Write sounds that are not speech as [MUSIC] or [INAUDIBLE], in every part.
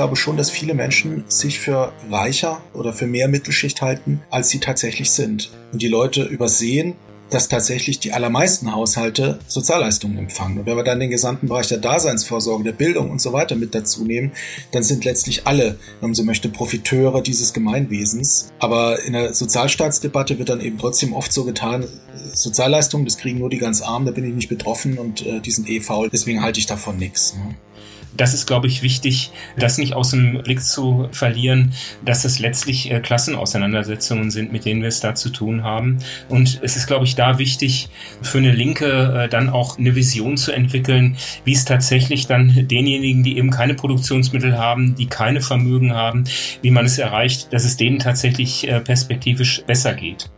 glaube schon, dass viele Menschen sich für reicher oder für mehr Mittelschicht halten, als sie tatsächlich sind. Und die Leute übersehen, dass tatsächlich die allermeisten Haushalte Sozialleistungen empfangen. Und wenn wir dann den gesamten Bereich der Daseinsvorsorge, der Bildung und so weiter mit dazu nehmen, dann sind letztlich alle, wenn man so möchte, Profiteure dieses Gemeinwesens. Aber in der Sozialstaatsdebatte wird dann eben trotzdem oft so getan, Sozialleistungen, das kriegen nur die ganz Armen, da bin ich nicht betroffen und äh, die sind eh faul, deswegen halte ich davon nichts. Ne? Das ist, glaube ich, wichtig, das nicht aus dem Blick zu verlieren, dass es letztlich äh, Klassenauseinandersetzungen sind, mit denen wir es da zu tun haben. Und es ist, glaube ich, da wichtig, für eine Linke äh, dann auch eine Vision zu entwickeln, wie es tatsächlich dann denjenigen, die eben keine Produktionsmittel haben, die keine Vermögen haben, wie man es erreicht, dass es denen tatsächlich äh, perspektivisch besser geht.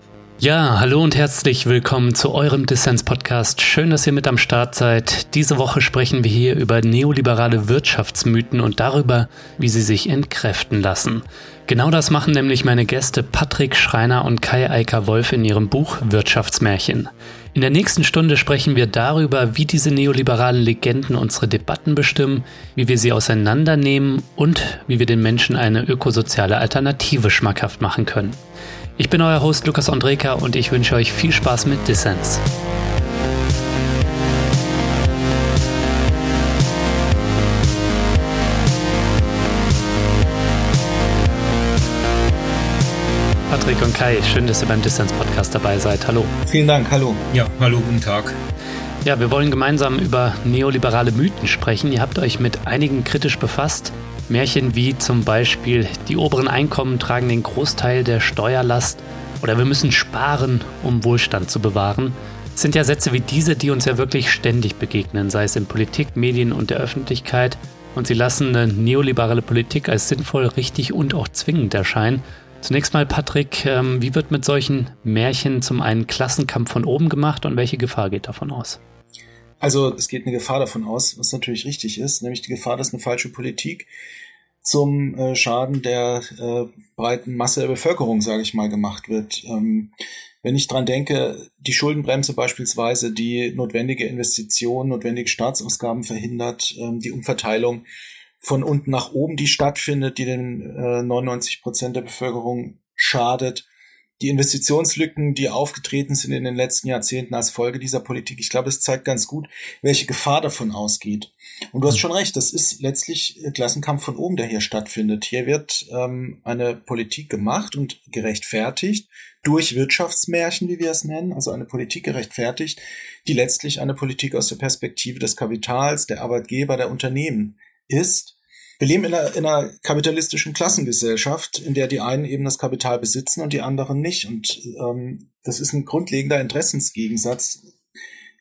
Ja, hallo und herzlich willkommen zu eurem Dissens-Podcast. Schön, dass ihr mit am Start seid. Diese Woche sprechen wir hier über neoliberale Wirtschaftsmythen und darüber, wie sie sich entkräften lassen. Genau das machen nämlich meine Gäste Patrick Schreiner und Kai Eiker Wolf in ihrem Buch Wirtschaftsmärchen. In der nächsten Stunde sprechen wir darüber, wie diese neoliberalen Legenden unsere Debatten bestimmen, wie wir sie auseinandernehmen und wie wir den Menschen eine ökosoziale Alternative schmackhaft machen können. Ich bin euer Host Lukas Andreka und ich wünsche euch viel Spaß mit Dissens. Patrick und Kai, schön, dass ihr beim Distance Podcast dabei seid. Hallo. Vielen Dank, hallo. Ja, hallo, guten Tag. Ja, wir wollen gemeinsam über neoliberale Mythen sprechen. Ihr habt euch mit einigen kritisch befasst. Märchen wie zum Beispiel die oberen Einkommen tragen den Großteil der Steuerlast oder wir müssen sparen, um Wohlstand zu bewahren. Es sind ja Sätze wie diese, die uns ja wirklich ständig begegnen, sei es in Politik, Medien und der Öffentlichkeit. Und sie lassen eine neoliberale Politik als sinnvoll, richtig und auch zwingend erscheinen. Zunächst mal, Patrick, ähm, wie wird mit solchen Märchen zum einen Klassenkampf von oben gemacht und welche Gefahr geht davon aus? Also es geht eine Gefahr davon aus, was natürlich richtig ist, nämlich die Gefahr, dass eine falsche Politik zum äh, Schaden der äh, breiten Masse der Bevölkerung, sage ich mal, gemacht wird. Ähm, wenn ich dran denke, die Schuldenbremse beispielsweise, die notwendige Investitionen, notwendige Staatsausgaben verhindert, ähm, die Umverteilung von unten nach oben, die stattfindet, die den äh, 99 Prozent der Bevölkerung schadet, die Investitionslücken, die aufgetreten sind in den letzten Jahrzehnten als Folge dieser Politik, ich glaube, es zeigt ganz gut, welche Gefahr davon ausgeht. Und du hast schon recht, das ist letztlich Klassenkampf von oben, der hier stattfindet. Hier wird ähm, eine Politik gemacht und gerechtfertigt durch Wirtschaftsmärchen, wie wir es nennen, also eine Politik gerechtfertigt, die letztlich eine Politik aus der Perspektive des Kapitals, der Arbeitgeber, der Unternehmen ist wir leben in einer, in einer kapitalistischen Klassengesellschaft, in der die einen eben das Kapital besitzen und die anderen nicht. Und ähm, das ist ein grundlegender Interessensgegensatz,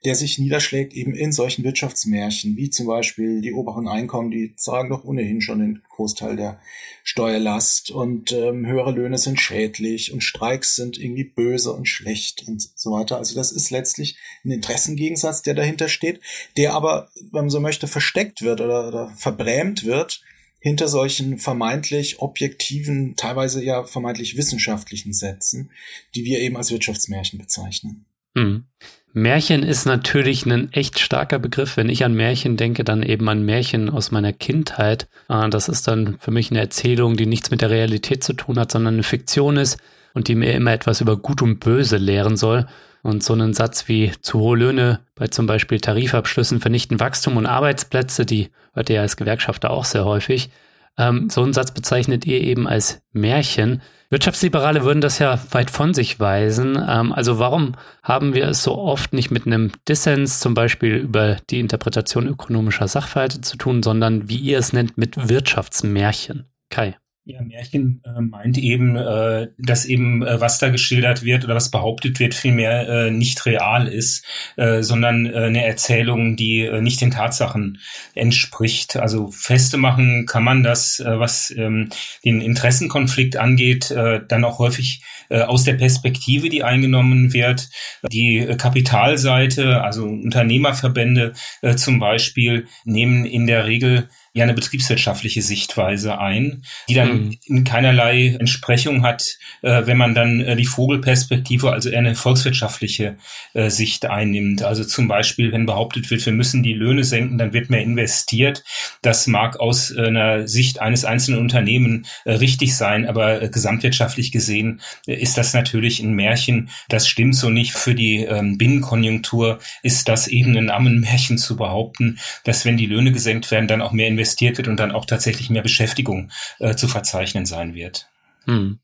der sich niederschlägt eben in solchen Wirtschaftsmärchen, wie zum Beispiel die oberen Einkommen, die tragen doch ohnehin schon den Großteil der Steuerlast und ähm, höhere Löhne sind schädlich und Streiks sind irgendwie böse und schlecht und so weiter. Also das ist letztlich ein Interessengegensatz, der dahinter steht, der aber, wenn man so möchte, versteckt wird oder, oder verbrämt wird hinter solchen vermeintlich objektiven, teilweise ja vermeintlich wissenschaftlichen Sätzen, die wir eben als Wirtschaftsmärchen bezeichnen. Mhm. Märchen ist natürlich ein echt starker Begriff. Wenn ich an Märchen denke, dann eben an Märchen aus meiner Kindheit. Ah, das ist dann für mich eine Erzählung, die nichts mit der Realität zu tun hat, sondern eine Fiktion ist und die mir immer etwas über Gut und Böse lehren soll. Und so einen Satz wie zu hohe Löhne bei zum Beispiel Tarifabschlüssen vernichten Wachstum und Arbeitsplätze, die hört ihr als Gewerkschafter auch sehr häufig. Ähm, so einen Satz bezeichnet ihr eben als Märchen. Wirtschaftsliberale würden das ja weit von sich weisen. Ähm, also warum haben wir es so oft nicht mit einem Dissens zum Beispiel über die Interpretation ökonomischer Sachverhalte zu tun, sondern wie ihr es nennt, mit Wirtschaftsmärchen? Kai. Ja, Märchen äh, meint eben, äh, dass eben äh, was da geschildert wird oder was behauptet wird, vielmehr äh, nicht real ist, äh, sondern äh, eine Erzählung, die äh, nicht den Tatsachen entspricht. Also feste machen kann man das, was ähm, den Interessenkonflikt angeht, dann auch häufig aus der Perspektive, die eingenommen wird. Die Kapitalseite, also Unternehmerverbände zum Beispiel, nehmen in der Regel ja eine betriebswirtschaftliche Sichtweise ein, die dann mhm. in keinerlei Entsprechung hat, äh, wenn man dann äh, die Vogelperspektive, also eher eine volkswirtschaftliche äh, Sicht einnimmt. Also zum Beispiel, wenn behauptet wird, wir müssen die Löhne senken, dann wird mehr investiert. Das mag aus äh, einer Sicht eines einzelnen Unternehmen äh, richtig sein, aber äh, gesamtwirtschaftlich gesehen ist das natürlich ein Märchen. Das stimmt so nicht. Für die ähm, Binnenkonjunktur ist das eben ein Ammenmärchen zu behaupten, dass wenn die Löhne gesenkt werden, dann auch mehr investiert wird und dann auch tatsächlich mehr Beschäftigung äh, zu verzeichnen sein wird. Hm.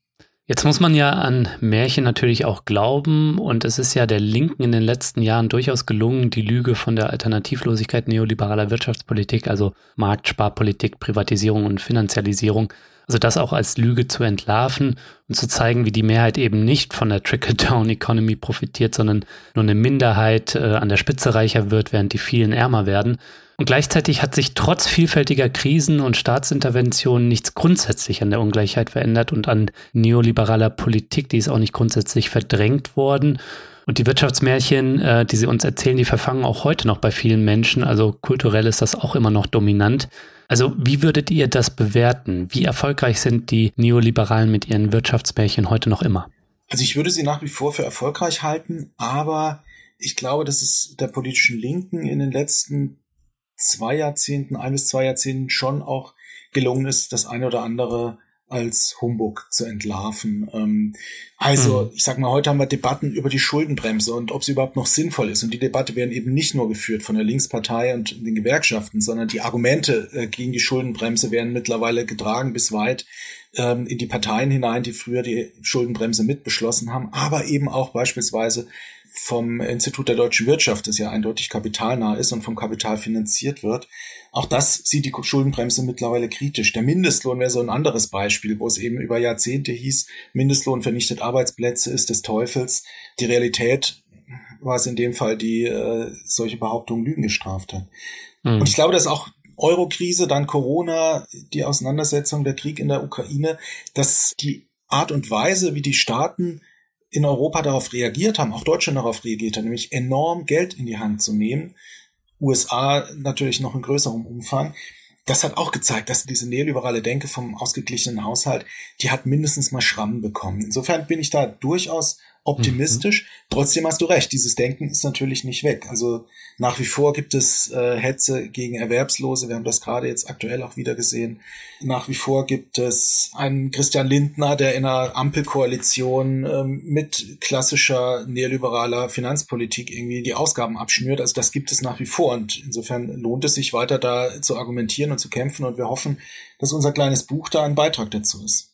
Jetzt muss man ja an Märchen natürlich auch glauben und es ist ja der Linken in den letzten Jahren durchaus gelungen, die Lüge von der Alternativlosigkeit neoliberaler Wirtschaftspolitik, also Marktsparpolitik, Privatisierung und Finanzialisierung, also das auch als Lüge zu entlarven und zu zeigen, wie die Mehrheit eben nicht von der Trickle-Down-Economy profitiert, sondern nur eine Minderheit äh, an der Spitze reicher wird, während die vielen ärmer werden. Und gleichzeitig hat sich trotz vielfältiger Krisen und Staatsinterventionen nichts grundsätzlich an der Ungleichheit verändert und an neoliberaler Politik, die ist auch nicht grundsätzlich verdrängt worden. Und die Wirtschaftsmärchen, äh, die sie uns erzählen, die verfangen auch heute noch bei vielen Menschen. Also kulturell ist das auch immer noch dominant. Also wie würdet ihr das bewerten? Wie erfolgreich sind die Neoliberalen mit ihren Wirtschaftsmärchen heute noch immer? Also ich würde sie nach wie vor für erfolgreich halten, aber ich glaube, dass es der politischen Linken in den letzten zwei Jahrzehnten, ein bis zwei Jahrzehnten schon auch gelungen ist, das eine oder andere als Humbug zu entlarven. Ähm, also, mhm. ich sag mal, heute haben wir Debatten über die Schuldenbremse und ob sie überhaupt noch sinnvoll ist. Und die Debatte werden eben nicht nur geführt von der Linkspartei und den Gewerkschaften, sondern die Argumente äh, gegen die Schuldenbremse werden mittlerweile getragen bis weit ähm, in die Parteien hinein, die früher die Schuldenbremse mitbeschlossen haben, aber eben auch beispielsweise vom Institut der deutschen Wirtschaft, das ja eindeutig kapitalnah ist und vom Kapital finanziert wird. Auch das sieht die Schuldenbremse mittlerweile kritisch. Der Mindestlohn wäre so ein anderes Beispiel, wo es eben über Jahrzehnte hieß, Mindestlohn vernichtet Arbeitsplätze, ist des Teufels. Die Realität war es in dem Fall, die äh, solche Behauptungen Lügen gestraft hat. Mhm. Und ich glaube, dass auch Eurokrise, dann Corona, die Auseinandersetzung, der Krieg in der Ukraine, dass die Art und Weise, wie die Staaten in Europa darauf reagiert haben, auch Deutschland darauf reagiert hat, nämlich enorm Geld in die Hand zu nehmen. USA natürlich noch in größerem Umfang. Das hat auch gezeigt, dass diese neoliberale Denke vom ausgeglichenen Haushalt, die hat mindestens mal Schrammen bekommen. Insofern bin ich da durchaus optimistisch. Mhm. Trotzdem hast du recht, dieses Denken ist natürlich nicht weg. Also nach wie vor gibt es äh, Hetze gegen Erwerbslose. Wir haben das gerade jetzt aktuell auch wieder gesehen. Nach wie vor gibt es einen Christian Lindner, der in einer Ampelkoalition ähm, mit klassischer neoliberaler Finanzpolitik irgendwie die Ausgaben abschnürt. Also das gibt es nach wie vor. Und insofern lohnt es sich weiter da zu argumentieren und zu kämpfen. Und wir hoffen, dass unser kleines Buch da ein Beitrag dazu ist.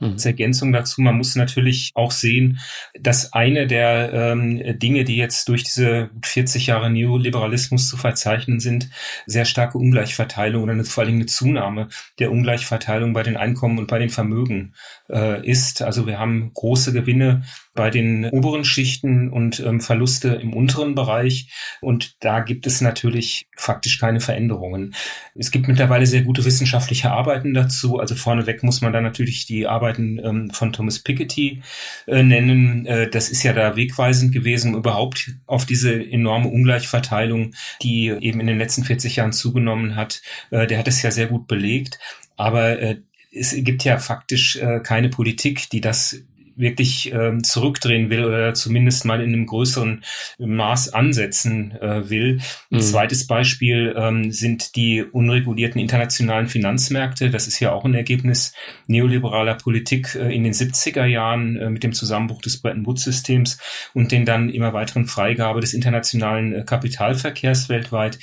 Mhm. Als Ergänzung dazu, man muss natürlich auch sehen, dass eine der ähm, Dinge, die jetzt durch diese 40 Jahre Neoliberalismus zu verzeichnen sind, sehr starke Ungleichverteilung oder eine, vor allem eine Zunahme der Ungleichverteilung bei den Einkommen und bei den Vermögen äh, ist. Also wir haben große Gewinne bei den oberen Schichten und ähm, Verluste im unteren Bereich. Und da gibt es natürlich faktisch keine Veränderungen. Es gibt mittlerweile sehr gute wissenschaftliche Arbeiten dazu. Also vorneweg muss man da natürlich die Arbeiten ähm, von Thomas Piketty äh, nennen. Äh, das ist ja da wegweisend gewesen, überhaupt auf diese enorme Ungleichverteilung, die eben in den letzten 40 Jahren zugenommen hat. Äh, der hat es ja sehr gut belegt. Aber äh, es gibt ja faktisch äh, keine Politik, die das wirklich ähm, zurückdrehen will oder zumindest mal in einem größeren Maß ansetzen äh, will. Ein mhm. zweites Beispiel ähm, sind die unregulierten internationalen Finanzmärkte. Das ist ja auch ein Ergebnis neoliberaler Politik äh, in den 70er Jahren äh, mit dem Zusammenbruch des Bretton Woods-Systems und den dann immer weiteren Freigabe des internationalen äh, Kapitalverkehrs weltweit.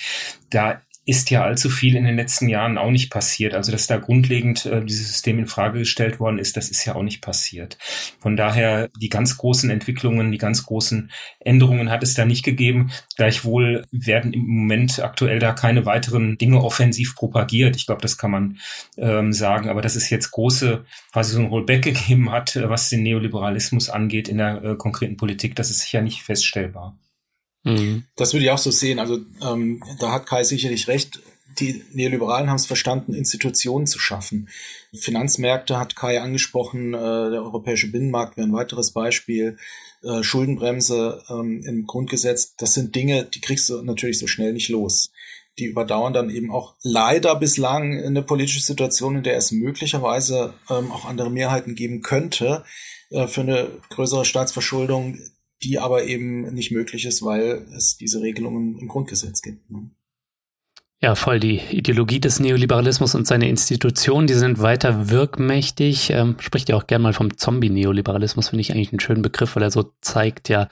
Da ist ja allzu viel in den letzten Jahren auch nicht passiert. Also dass da grundlegend äh, dieses System in Frage gestellt worden ist, das ist ja auch nicht passiert. Von daher die ganz großen Entwicklungen, die ganz großen Änderungen hat es da nicht gegeben. Gleichwohl werden im Moment aktuell da keine weiteren Dinge offensiv propagiert. Ich glaube, das kann man ähm, sagen. Aber dass es jetzt große, quasi so ein Rollback [LAUGHS] gegeben hat, äh, was den Neoliberalismus angeht in der äh, konkreten Politik, das ist sicher nicht feststellbar. Mhm. Das würde ich auch so sehen. Also ähm, da hat Kai sicherlich recht. Die Neoliberalen haben es verstanden, Institutionen zu schaffen. Finanzmärkte hat Kai angesprochen, äh, der europäische Binnenmarkt wäre ein weiteres Beispiel. Äh, Schuldenbremse ähm, im Grundgesetz, das sind Dinge, die kriegst du natürlich so schnell nicht los die überdauern dann eben auch leider bislang eine politische Situation, in der es möglicherweise ähm, auch andere Mehrheiten geben könnte äh, für eine größere Staatsverschuldung, die aber eben nicht möglich ist, weil es diese Regelungen im Grundgesetz gibt. Ne? Ja, voll. Die Ideologie des Neoliberalismus und seine Institutionen, die sind weiter wirkmächtig. Ähm, spricht ja auch gern mal vom Zombie-Neoliberalismus, finde ich eigentlich einen schönen Begriff, weil er so zeigt ja,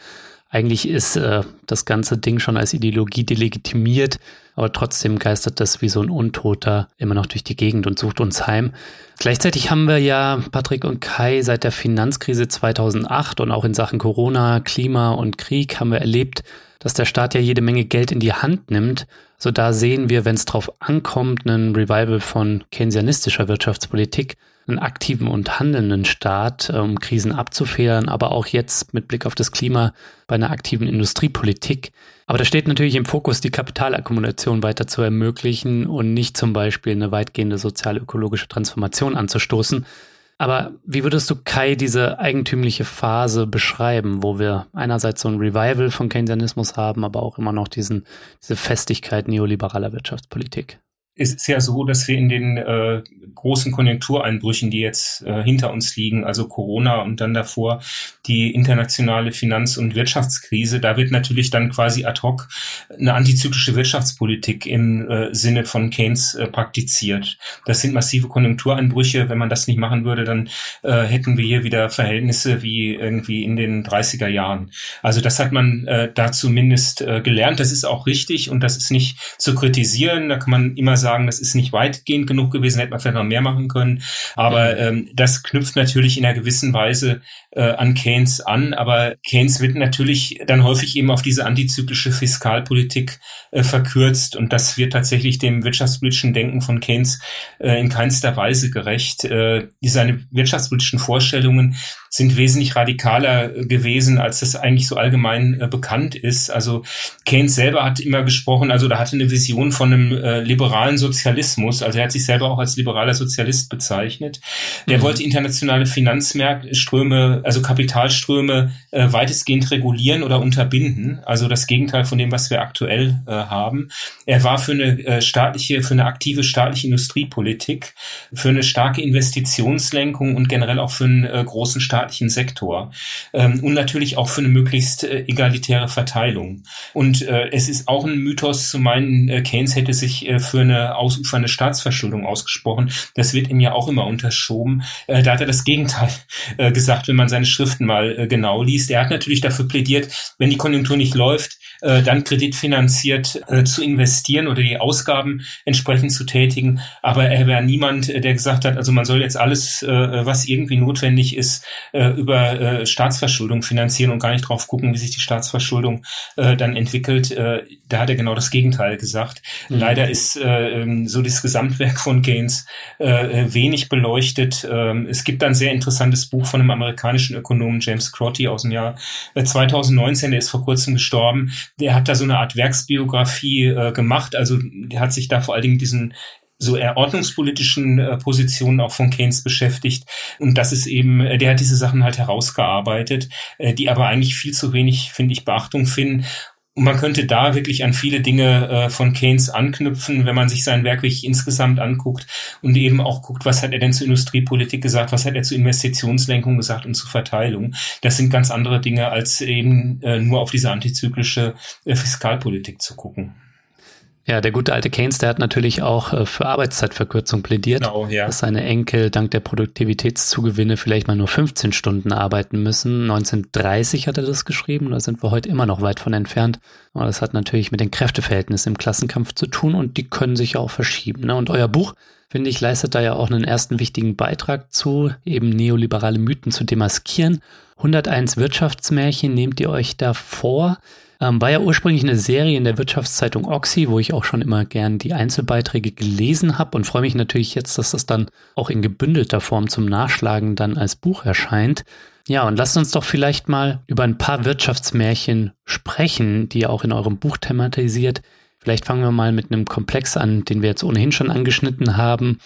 eigentlich ist äh, das ganze Ding schon als Ideologie delegitimiert, aber trotzdem geistert das wie so ein Untoter immer noch durch die Gegend und sucht uns heim. Gleichzeitig haben wir ja, Patrick und Kai, seit der Finanzkrise 2008 und auch in Sachen Corona, Klima und Krieg haben wir erlebt, dass der Staat ja jede Menge Geld in die Hand nimmt. So da sehen wir, wenn es drauf ankommt, einen Revival von keynesianistischer Wirtschaftspolitik, einen aktiven und handelnden Staat, um Krisen abzufedern, aber auch jetzt mit Blick auf das Klima bei einer aktiven Industriepolitik. Aber da steht natürlich im Fokus, die Kapitalakkumulation weiter zu ermöglichen und nicht zum Beispiel eine weitgehende sozial-ökologische Transformation anzustoßen. Aber wie würdest du, Kai, diese eigentümliche Phase beschreiben, wo wir einerseits so ein Revival von Keynesianismus haben, aber auch immer noch diesen, diese Festigkeit neoliberaler Wirtschaftspolitik? Es ist ja so, dass wir in den äh, großen Konjunktureinbrüchen, die jetzt äh, hinter uns liegen, also Corona und dann davor die internationale Finanz- und Wirtschaftskrise, da wird natürlich dann quasi ad hoc eine antizyklische Wirtschaftspolitik im äh, Sinne von Keynes äh, praktiziert. Das sind massive Konjunktureinbrüche. Wenn man das nicht machen würde, dann äh, hätten wir hier wieder Verhältnisse wie irgendwie in den 30er Jahren. Also das hat man äh, da zumindest äh, gelernt. Das ist auch richtig und das ist nicht zu kritisieren. Da kann man immer sagen, das ist nicht weitgehend genug gewesen, hätte man vielleicht noch mehr machen können. Aber ähm, das knüpft natürlich in einer gewissen Weise äh, an Keynes an. Aber Keynes wird natürlich dann häufig eben auf diese antizyklische Fiskalpolitik äh, verkürzt. Und das wird tatsächlich dem wirtschaftspolitischen Denken von Keynes äh, in keinster Weise gerecht. Äh, seine wirtschaftspolitischen Vorstellungen sind wesentlich radikaler gewesen, als das eigentlich so allgemein äh, bekannt ist. Also Keynes selber hat immer gesprochen, also da hatte eine Vision von einem äh, liberalen Sozialismus. Also er hat sich selber auch als liberaler Sozialist bezeichnet. Der mhm. wollte internationale Finanzmärkte, also Kapitalströme äh, weitestgehend regulieren oder unterbinden. Also das Gegenteil von dem, was wir aktuell äh, haben. Er war für eine äh, staatliche, für eine aktive staatliche Industriepolitik, für eine starke Investitionslenkung und generell auch für einen äh, großen Staat staatlichen Sektor ähm, und natürlich auch für eine möglichst äh, egalitäre Verteilung. Und äh, es ist auch ein Mythos zu meinen, äh, Keynes hätte sich äh, für eine ausufernde Staatsverschuldung ausgesprochen. Das wird ihm ja auch immer unterschoben. Äh, da hat er das Gegenteil äh, gesagt, wenn man seine Schriften mal äh, genau liest. Er hat natürlich dafür plädiert, wenn die Konjunktur nicht läuft, äh, dann kreditfinanziert äh, zu investieren oder die Ausgaben entsprechend zu tätigen. Aber er wäre niemand, äh, der gesagt hat, also man soll jetzt alles, was irgendwie notwendig ist, über Staatsverschuldung finanzieren und gar nicht drauf gucken, wie sich die Staatsverschuldung dann entwickelt. Da hat er genau das Gegenteil gesagt. Mhm. Leider ist äh, ähm, so das Gesamtwerk von Keynes äh, wenig beleuchtet. Ähm, es gibt ein sehr interessantes Buch von einem amerikanischen Ökonomen James Crotty aus dem Jahr 2019, der ist vor kurzem gestorben. Der hat da so eine Art Werksbiografie äh, gemacht. Also der hat sich da vor allen Dingen diesen so eher ordnungspolitischen äh, Positionen auch von Keynes beschäftigt. Und das ist eben, äh, der hat diese Sachen halt herausgearbeitet, äh, die aber eigentlich viel zu wenig, finde ich, Beachtung finden. Und man könnte da wirklich an viele Dinge äh, von Keynes anknüpfen, wenn man sich sein Werk wirklich insgesamt anguckt und eben auch guckt, was hat er denn zur Industriepolitik gesagt, was hat er zur Investitionslenkung gesagt und zur Verteilung. Das sind ganz andere Dinge, als eben äh, nur auf diese antizyklische äh, Fiskalpolitik zu gucken. Ja, der gute alte Keynes, der hat natürlich auch äh, für Arbeitszeitverkürzung plädiert, genau, ja. dass seine Enkel dank der Produktivitätszugewinne vielleicht mal nur 15 Stunden arbeiten müssen. 1930 hat er das geschrieben, da sind wir heute immer noch weit von entfernt. Aber das hat natürlich mit den Kräfteverhältnissen im Klassenkampf zu tun und die können sich auch verschieben. Ne? Und euer Buch, finde ich, leistet da ja auch einen ersten wichtigen Beitrag zu, eben neoliberale Mythen zu demaskieren. 101 Wirtschaftsmärchen nehmt ihr euch da vor. Ähm, war ja ursprünglich eine Serie in der Wirtschaftszeitung Oxy, wo ich auch schon immer gern die Einzelbeiträge gelesen habe und freue mich natürlich jetzt, dass das dann auch in gebündelter Form zum Nachschlagen dann als Buch erscheint. Ja, und lasst uns doch vielleicht mal über ein paar Wirtschaftsmärchen sprechen, die ihr auch in eurem Buch thematisiert. Vielleicht fangen wir mal mit einem Komplex an, den wir jetzt ohnehin schon angeschnitten haben.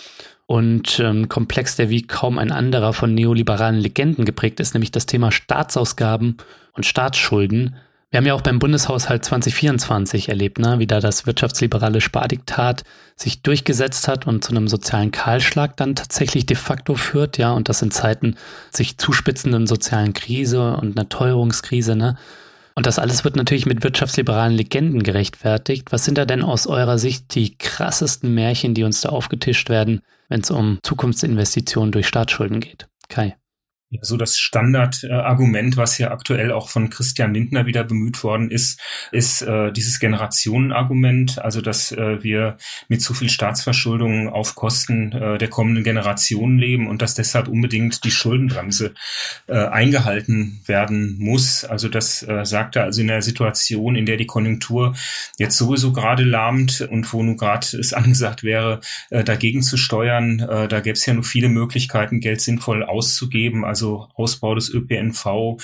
Und ähm, Komplex, der wie kaum ein anderer von neoliberalen Legenden geprägt ist, nämlich das Thema Staatsausgaben und Staatsschulden. Wir haben ja auch beim Bundeshaushalt 2024 erlebt, ne, wie da das wirtschaftsliberale Spardiktat sich durchgesetzt hat und zu einem sozialen Kahlschlag dann tatsächlich de facto führt, ja, und das in Zeiten sich zuspitzenden sozialen Krise und einer Teuerungskrise, ne. Und das alles wird natürlich mit wirtschaftsliberalen Legenden gerechtfertigt. Was sind da denn aus eurer Sicht die krassesten Märchen, die uns da aufgetischt werden, wenn es um Zukunftsinvestitionen durch Staatsschulden geht? Kai so das Standardargument, was ja aktuell auch von Christian Lindner wieder bemüht worden ist, ist äh, dieses Generationenargument, also dass äh, wir mit zu viel Staatsverschuldung auf Kosten äh, der kommenden Generationen leben und dass deshalb unbedingt die Schuldenbremse äh, eingehalten werden muss. Also das äh, sagt er also in der Situation, in der die Konjunktur jetzt sowieso gerade lahmt und wo nun gerade es [LAUGHS] angesagt wäre, äh, dagegen zu steuern. Äh, da gäbe es ja nur viele Möglichkeiten, Geld sinnvoll auszugeben. Also also Ausbau des ÖPNV,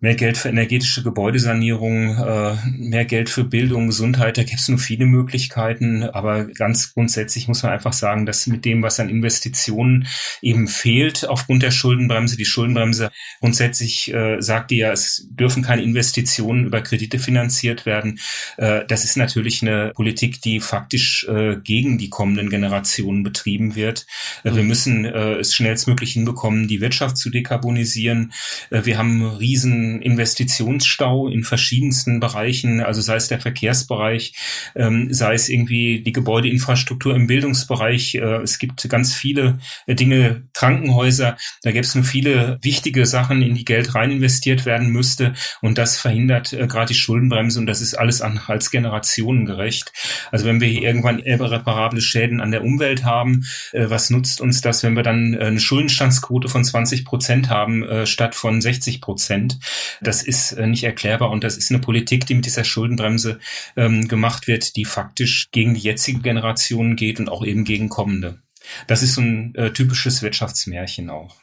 mehr Geld für energetische Gebäudesanierung, äh, mehr Geld für Bildung, Gesundheit, da gibt es nur viele Möglichkeiten. Aber ganz grundsätzlich muss man einfach sagen, dass mit dem, was an Investitionen eben fehlt aufgrund der Schuldenbremse, die Schuldenbremse grundsätzlich äh, sagt die ja, es dürfen keine Investitionen über Kredite finanziert werden. Äh, das ist natürlich eine Politik, die faktisch gegen die kommenden Generationen betrieben wird. Wir müssen es schnellstmöglich hinbekommen, die Wirtschaft zu dekarbonisieren. Wir haben riesen Investitionsstau in verschiedensten Bereichen, also sei es der Verkehrsbereich, ähm, sei es irgendwie die Gebäudeinfrastruktur im Bildungsbereich. Äh, es gibt ganz viele äh, Dinge, Krankenhäuser, da gibt es nur viele wichtige Sachen, in die Geld rein investiert werden müsste und das verhindert äh, gerade die Schuldenbremse und das ist alles an, als generationengerecht. Also wenn wir hier irgendwann irreparable Schäden an der Umwelt haben, äh, was nutzt uns das, wenn wir dann äh, eine Schuldenstandsquote von 20 Prozent haben äh, statt von 60 Prozent? Das ist äh, nicht erklärbar und das ist eine Politik, die mit dieser Schuldenbremse ähm, gemacht wird, die faktisch gegen die jetzige Generation geht und auch eben gegen kommende. Das ist so ein äh, typisches Wirtschaftsmärchen auch.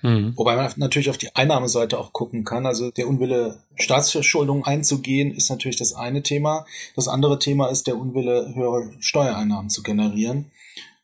Hm. Wobei man natürlich auf die Einnahmeseite auch gucken kann. Also der Unwille, Staatsverschuldung einzugehen, ist natürlich das eine Thema. Das andere Thema ist der Unwille, höhere Steuereinnahmen zu generieren.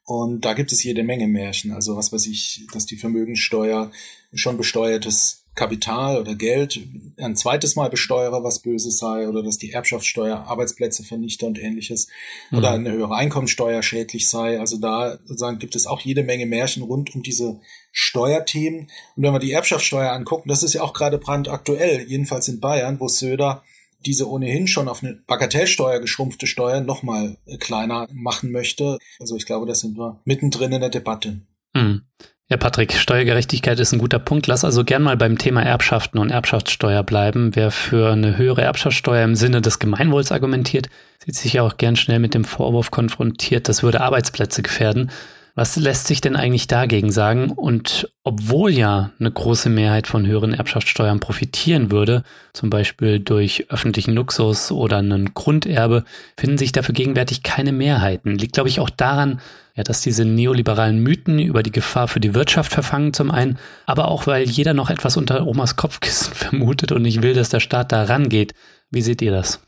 Und da gibt es jede Menge Märchen. Also was weiß ich, dass die Vermögensteuer schon besteuertes Kapital oder Geld ein zweites Mal besteuere, was Böses sei, oder dass die Erbschaftssteuer Arbeitsplätze vernichte und ähnliches, mhm. oder eine höhere Einkommensteuer schädlich sei. Also da sozusagen gibt es auch jede Menge Märchen rund um diese Steuerthemen. Und wenn wir die Erbschaftssteuer angucken, das ist ja auch gerade brandaktuell, jedenfalls in Bayern, wo Söder diese ohnehin schon auf eine Bagatellsteuer geschrumpfte Steuer nochmal kleiner machen möchte. Also ich glaube, da sind wir mittendrin in der Debatte. Mhm. Ja, Patrick, Steuergerechtigkeit ist ein guter Punkt. Lass also gern mal beim Thema Erbschaften und Erbschaftssteuer bleiben. Wer für eine höhere Erbschaftssteuer im Sinne des Gemeinwohls argumentiert, sieht sich ja auch gern schnell mit dem Vorwurf konfrontiert, das würde Arbeitsplätze gefährden. Was lässt sich denn eigentlich dagegen sagen? Und obwohl ja eine große Mehrheit von höheren Erbschaftssteuern profitieren würde, zum Beispiel durch öffentlichen Luxus oder einen Grunderbe, finden sich dafür gegenwärtig keine Mehrheiten. Liegt, glaube ich, auch daran, ja, dass diese neoliberalen Mythen über die Gefahr für die Wirtschaft verfangen zum einen, aber auch weil jeder noch etwas unter Omas Kopfkissen [LAUGHS] vermutet und nicht will, dass der Staat da rangeht. Wie seht ihr das?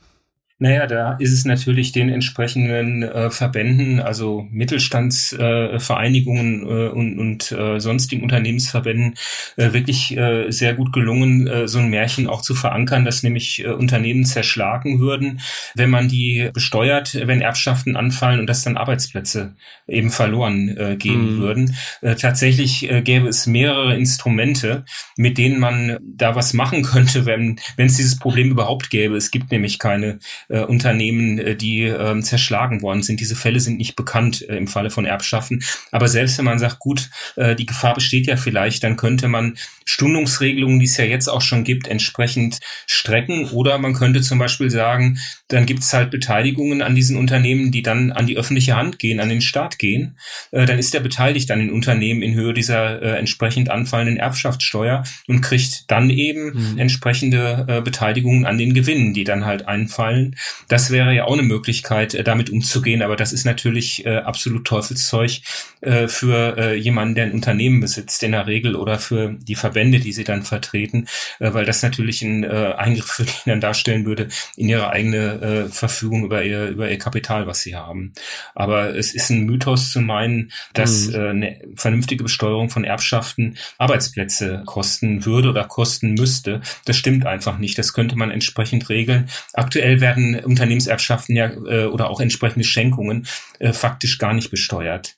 Naja, da ist es natürlich den entsprechenden äh, Verbänden, also Mittelstandsvereinigungen äh, äh, und, und äh, sonstigen Unternehmensverbänden äh, wirklich äh, sehr gut gelungen, so ein Märchen auch zu verankern, dass nämlich Unternehmen zerschlagen würden, wenn man die besteuert, wenn Erbschaften anfallen und dass dann Arbeitsplätze eben verloren gehen mhm. würden. Tatsächlich gäbe es mehrere Instrumente, mit denen man da was machen könnte, wenn wenn es dieses Problem überhaupt gäbe. Es gibt nämlich keine äh, Unternehmen, äh, die äh, zerschlagen worden sind. Diese Fälle sind nicht bekannt äh, im Falle von Erbschaffen. Aber selbst wenn man sagt, gut, äh, die Gefahr besteht ja vielleicht, dann könnte man Stundungsregelungen, die es ja jetzt auch schon gibt, entsprechend strecken. Oder man könnte zum Beispiel sagen, dann gibt es halt Beteiligungen an diesen Unternehmen, die dann an die öffentliche Hand gehen, an den Staat gehen. Äh, dann ist er beteiligt an den Unternehmen in Höhe dieser äh, entsprechend anfallenden Erbschaftssteuer und kriegt dann eben mhm. entsprechende äh, Beteiligungen an den Gewinnen, die dann halt einfallen. Können. Das wäre ja auch eine Möglichkeit, äh, damit umzugehen, aber das ist natürlich äh, absolut Teufelszeug äh, für äh, jemanden, der ein Unternehmen besitzt in der Regel oder für die Verbände, die sie dann vertreten, äh, weil das natürlich ein äh, Eingriff für die dann darstellen würde in ihre eigene äh, Verfügung über ihr, über ihr Kapital, was sie haben. Aber es ist ein Mythos zu meinen, dass mhm. äh, eine vernünftige Besteuerung von Erbschaften Arbeitsplätze kosten würde oder kosten müsste. Das stimmt einfach nicht. Das könnte man entsprechend regeln. Aktuell werden Unternehmenserbschaften ja äh, oder auch entsprechende Schenkungen äh, faktisch gar nicht besteuert.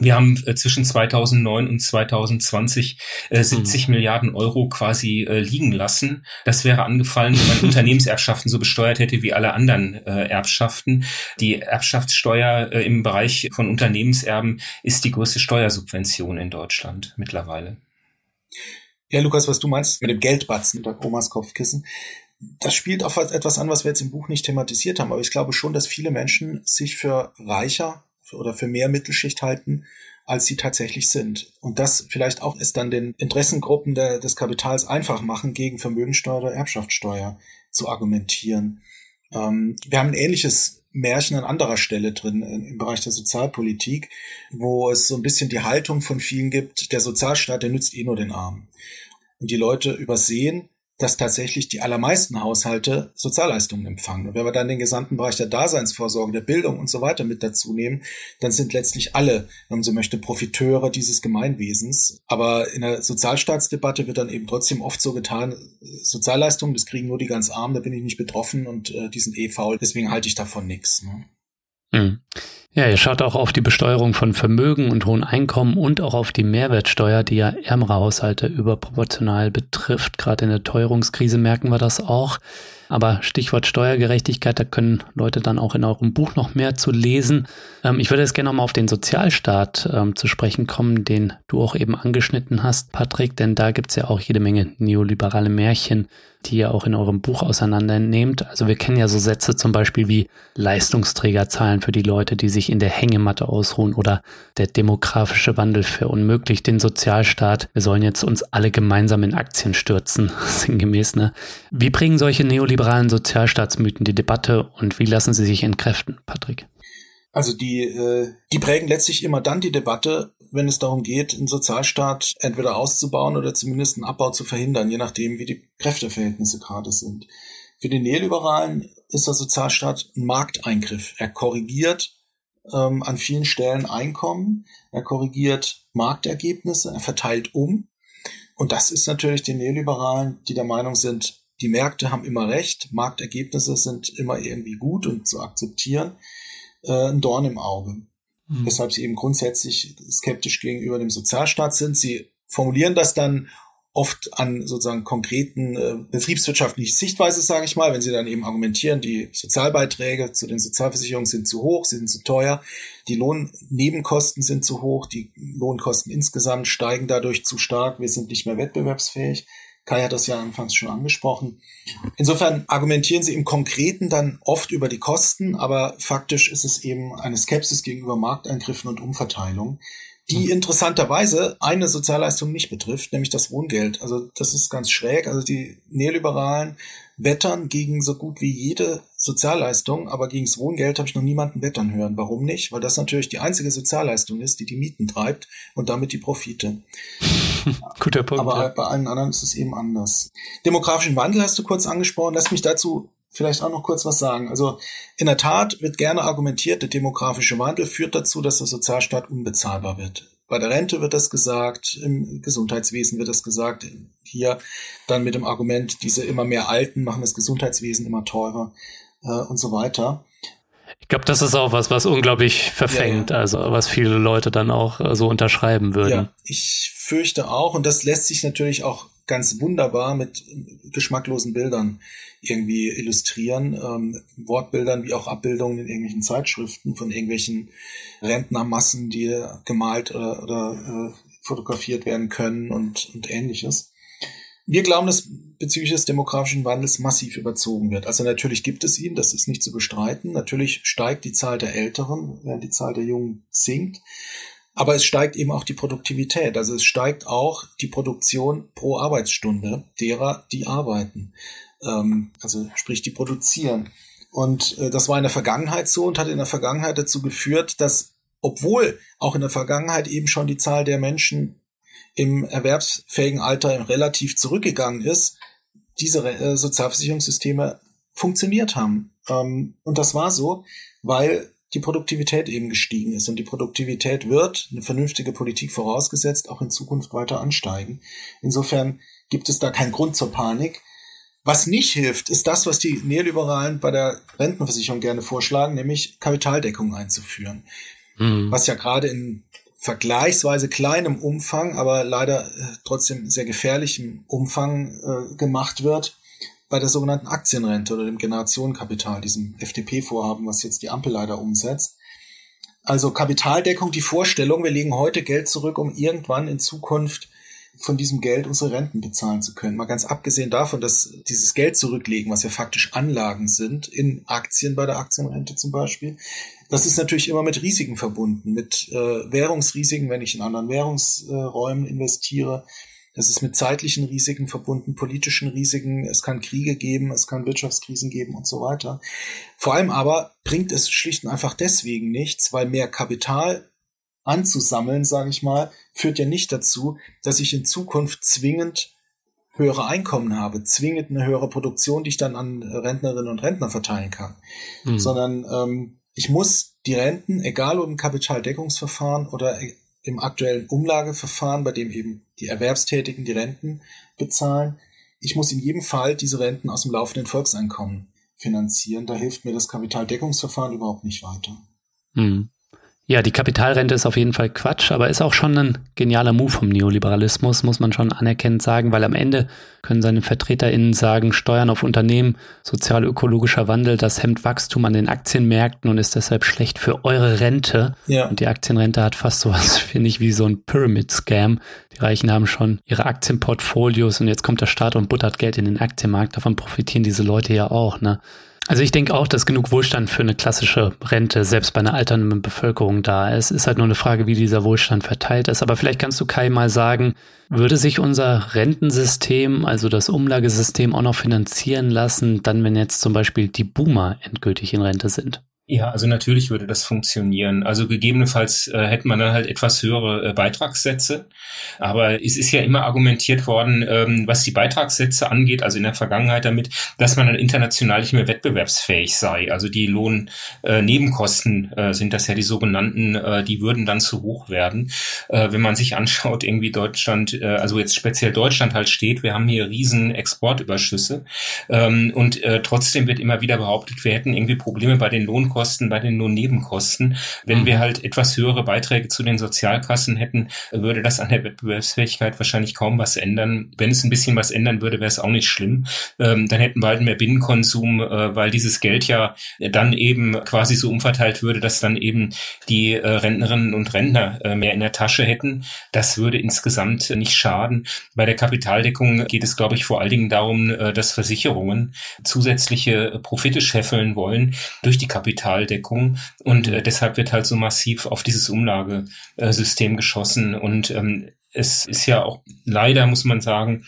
Wir haben äh, zwischen 2009 und 2020 äh, 70 mhm. Milliarden Euro quasi äh, liegen lassen. Das wäre angefallen, wenn man Unternehmenserbschaften so besteuert hätte wie alle anderen äh, Erbschaften. Die Erbschaftssteuer äh, im Bereich von Unternehmenserben ist die größte Steuersubvention in Deutschland mittlerweile. Ja, Lukas, was du meinst mit dem Geldbatzen unter Omas Kopfkissen, das spielt auf etwas an, was wir jetzt im Buch nicht thematisiert haben. Aber ich glaube schon, dass viele Menschen sich für reicher oder für mehr Mittelschicht halten, als sie tatsächlich sind. Und das vielleicht auch es dann den Interessengruppen der, des Kapitals einfach machen, gegen Vermögensteuer oder Erbschaftssteuer zu argumentieren. Ähm, wir haben ein ähnliches Märchen an anderer Stelle drin äh, im Bereich der Sozialpolitik, wo es so ein bisschen die Haltung von vielen gibt, der Sozialstaat, der nützt eh nur den Armen. Und die Leute übersehen, dass tatsächlich die allermeisten Haushalte Sozialleistungen empfangen. Und wenn wir dann den gesamten Bereich der Daseinsvorsorge, der Bildung und so weiter mit dazu nehmen, dann sind letztlich alle, wenn man so möchte, Profiteure dieses Gemeinwesens. Aber in der Sozialstaatsdebatte wird dann eben trotzdem oft so getan, Sozialleistungen, das kriegen nur die ganz Armen, da bin ich nicht betroffen und äh, die sind eh faul, deswegen halte ich davon nichts. Ne? Mhm. Ja, ihr schaut auch auf die Besteuerung von Vermögen und hohen Einkommen und auch auf die Mehrwertsteuer, die ja ärmere Haushalte überproportional betrifft. Gerade in der Teuerungskrise merken wir das auch. Aber Stichwort Steuergerechtigkeit, da können Leute dann auch in eurem Buch noch mehr zu lesen. Ähm, ich würde jetzt gerne nochmal auf den Sozialstaat ähm, zu sprechen kommen, den du auch eben angeschnitten hast, Patrick, denn da gibt's ja auch jede Menge neoliberale Märchen, die ihr auch in eurem Buch auseinandernehmt. Also wir kennen ja so Sätze zum Beispiel wie Leistungsträger zahlen für die Leute, die sich in der Hängematte ausruhen oder der demografische Wandel verunmöglicht den Sozialstaat. Wir sollen jetzt uns alle gemeinsam in Aktien stürzen, [LAUGHS] sinngemäß. Ne? Wie bringen solche neoliberalen neoliberalen Sozialstaatsmythen die Debatte und wie lassen sie sich entkräften, Patrick? Also die, äh, die prägen letztlich immer dann die Debatte, wenn es darum geht, einen Sozialstaat entweder auszubauen oder zumindest einen Abbau zu verhindern, je nachdem, wie die Kräfteverhältnisse gerade sind. Für die Neoliberalen ist der Sozialstaat ein Markteingriff. Er korrigiert ähm, an vielen Stellen Einkommen, er korrigiert Marktergebnisse, er verteilt um. Und das ist natürlich den Neoliberalen, die der Meinung sind, die Märkte haben immer recht, Marktergebnisse sind immer irgendwie gut und zu akzeptieren, äh, ein Dorn im Auge. Mhm. Weshalb sie eben grundsätzlich skeptisch gegenüber dem Sozialstaat sind. Sie formulieren das dann oft an sozusagen konkreten äh, betriebswirtschaftlichen Sichtweise, sage ich mal, wenn sie dann eben argumentieren, die Sozialbeiträge zu den Sozialversicherungen sind zu hoch, sie sind zu teuer, die Lohnnebenkosten sind zu hoch, die Lohnkosten insgesamt steigen dadurch zu stark, wir sind nicht mehr wettbewerbsfähig. Kai hat das ja anfangs schon angesprochen. Insofern argumentieren sie im Konkreten dann oft über die Kosten, aber faktisch ist es eben eine Skepsis gegenüber Markteingriffen und Umverteilung, die mhm. interessanterweise eine Sozialleistung nicht betrifft, nämlich das Wohngeld. Also das ist ganz schräg. Also die Neoliberalen wettern gegen so gut wie jede Sozialleistung, aber gegen das Wohngeld habe ich noch niemanden wettern hören. Warum nicht? Weil das natürlich die einzige Sozialleistung ist, die die Mieten treibt und damit die Profite. [LAUGHS] Guter Punkt. Aber ja. bei allen anderen ist es eben anders. Demografischen Wandel hast du kurz angesprochen. Lass mich dazu vielleicht auch noch kurz was sagen. Also in der Tat wird gerne argumentiert, der demografische Wandel führt dazu, dass der Sozialstaat unbezahlbar wird. Bei der Rente wird das gesagt, im Gesundheitswesen wird das gesagt. Hier dann mit dem Argument, diese immer mehr Alten machen das Gesundheitswesen immer teurer äh, und so weiter. Ich glaube, das ist auch was, was unglaublich verfängt, ja, ja. also was viele Leute dann auch äh, so unterschreiben würden. Ja, ich fürchte auch, und das lässt sich natürlich auch ganz wunderbar mit geschmacklosen Bildern irgendwie illustrieren, ähm, Wortbildern wie auch Abbildungen in irgendwelchen Zeitschriften von irgendwelchen Rentnermassen, die gemalt oder, oder äh, fotografiert werden können und, und ähnliches. Wir glauben, dass bezüglich des demografischen Wandels massiv überzogen wird. Also natürlich gibt es ihn, das ist nicht zu bestreiten. Natürlich steigt die Zahl der Älteren, während die Zahl der Jungen sinkt. Aber es steigt eben auch die Produktivität. Also es steigt auch die Produktion pro Arbeitsstunde derer, die arbeiten. Ähm, also sprich, die produzieren. Und äh, das war in der Vergangenheit so und hat in der Vergangenheit dazu geführt, dass obwohl auch in der Vergangenheit eben schon die Zahl der Menschen im erwerbsfähigen Alter relativ zurückgegangen ist, diese äh, Sozialversicherungssysteme funktioniert haben. Ähm, und das war so, weil die Produktivität eben gestiegen ist. Und die Produktivität wird, eine vernünftige Politik vorausgesetzt, auch in Zukunft weiter ansteigen. Insofern gibt es da keinen Grund zur Panik. Was nicht hilft, ist das, was die Neoliberalen bei der Rentenversicherung gerne vorschlagen, nämlich Kapitaldeckung einzuführen. Mhm. Was ja gerade in vergleichsweise kleinem Umfang, aber leider äh, trotzdem sehr gefährlichem Umfang äh, gemacht wird bei der sogenannten Aktienrente oder dem Generationenkapital, diesem FDP-Vorhaben, was jetzt die Ampel leider umsetzt. Also Kapitaldeckung, die Vorstellung, wir legen heute Geld zurück, um irgendwann in Zukunft von diesem Geld unsere Renten bezahlen zu können. Mal ganz abgesehen davon, dass dieses Geld zurücklegen, was ja faktisch Anlagen sind, in Aktien bei der Aktienrente zum Beispiel, das ist natürlich immer mit Risiken verbunden, mit äh, Währungsrisiken, wenn ich in anderen Währungsräumen äh, investiere. Es ist mit zeitlichen Risiken verbunden, politischen Risiken. Es kann Kriege geben, es kann Wirtschaftskrisen geben und so weiter. Vor allem aber bringt es schlicht und einfach deswegen nichts, weil mehr Kapital anzusammeln, sage ich mal, führt ja nicht dazu, dass ich in Zukunft zwingend höhere Einkommen habe, zwingend eine höhere Produktion, die ich dann an Rentnerinnen und Rentner verteilen kann, mhm. sondern ähm, ich muss die Renten, egal ob im Kapitaldeckungsverfahren oder im aktuellen Umlageverfahren, bei dem eben die Erwerbstätigen die Renten bezahlen, ich muss in jedem Fall diese Renten aus dem laufenden Volkseinkommen finanzieren. Da hilft mir das Kapitaldeckungsverfahren überhaupt nicht weiter. Hm. Ja, die Kapitalrente ist auf jeden Fall Quatsch, aber ist auch schon ein genialer Move vom Neoliberalismus, muss man schon anerkennend sagen, weil am Ende können seine VertreterInnen sagen, Steuern auf Unternehmen, sozial-ökologischer Wandel, das hemmt Wachstum an den Aktienmärkten und ist deshalb schlecht für eure Rente. Ja. Und die Aktienrente hat fast sowas, [LAUGHS] finde ich, wie so ein Pyramid-Scam. Die Reichen haben schon ihre Aktienportfolios und jetzt kommt der Staat und buttert Geld in den Aktienmarkt. Davon profitieren diese Leute ja auch, ne? Also ich denke auch, dass genug Wohlstand für eine klassische Rente selbst bei einer alternden Bevölkerung da ist. Ist halt nur eine Frage, wie dieser Wohlstand verteilt ist. Aber vielleicht kannst du Kai mal sagen, würde sich unser Rentensystem, also das Umlagesystem auch noch finanzieren lassen, dann wenn jetzt zum Beispiel die Boomer endgültig in Rente sind? Ja, also natürlich würde das funktionieren. Also gegebenenfalls äh, hätte man dann halt etwas höhere äh, Beitragssätze. Aber es ist ja immer argumentiert worden, ähm, was die Beitragssätze angeht, also in der Vergangenheit damit, dass man dann international nicht mehr wettbewerbsfähig sei. Also die Lohnnebenkosten äh, äh, sind das ja die sogenannten, äh, die würden dann zu hoch werden. Äh, wenn man sich anschaut, irgendwie Deutschland, äh, also jetzt speziell Deutschland halt steht, wir haben hier riesen Exportüberschüsse. Ähm, und äh, trotzdem wird immer wieder behauptet, wir hätten irgendwie Probleme bei den Lohnkosten Lohnkosten bei den Lohnnebenkosten. Wenn mhm. wir halt etwas höhere Beiträge zu den Sozialkassen hätten, würde das an der Wettbewerbsfähigkeit wahrscheinlich kaum was ändern. Wenn es ein bisschen was ändern würde, wäre es auch nicht schlimm. Ähm, dann hätten wir halt mehr Binnenkonsum, äh, weil dieses Geld ja dann eben quasi so umverteilt würde, dass dann eben die äh, Rentnerinnen und Rentner äh, mehr in der Tasche hätten. Das würde insgesamt nicht schaden. Bei der Kapitaldeckung geht es, glaube ich, vor allen Dingen darum, äh, dass Versicherungen zusätzliche Profite scheffeln wollen durch die Kapitaldeckung. Kapitaldeckung und äh, deshalb wird halt so massiv auf dieses Umlagesystem geschossen. Und ähm, es ist ja auch leider, muss man sagen,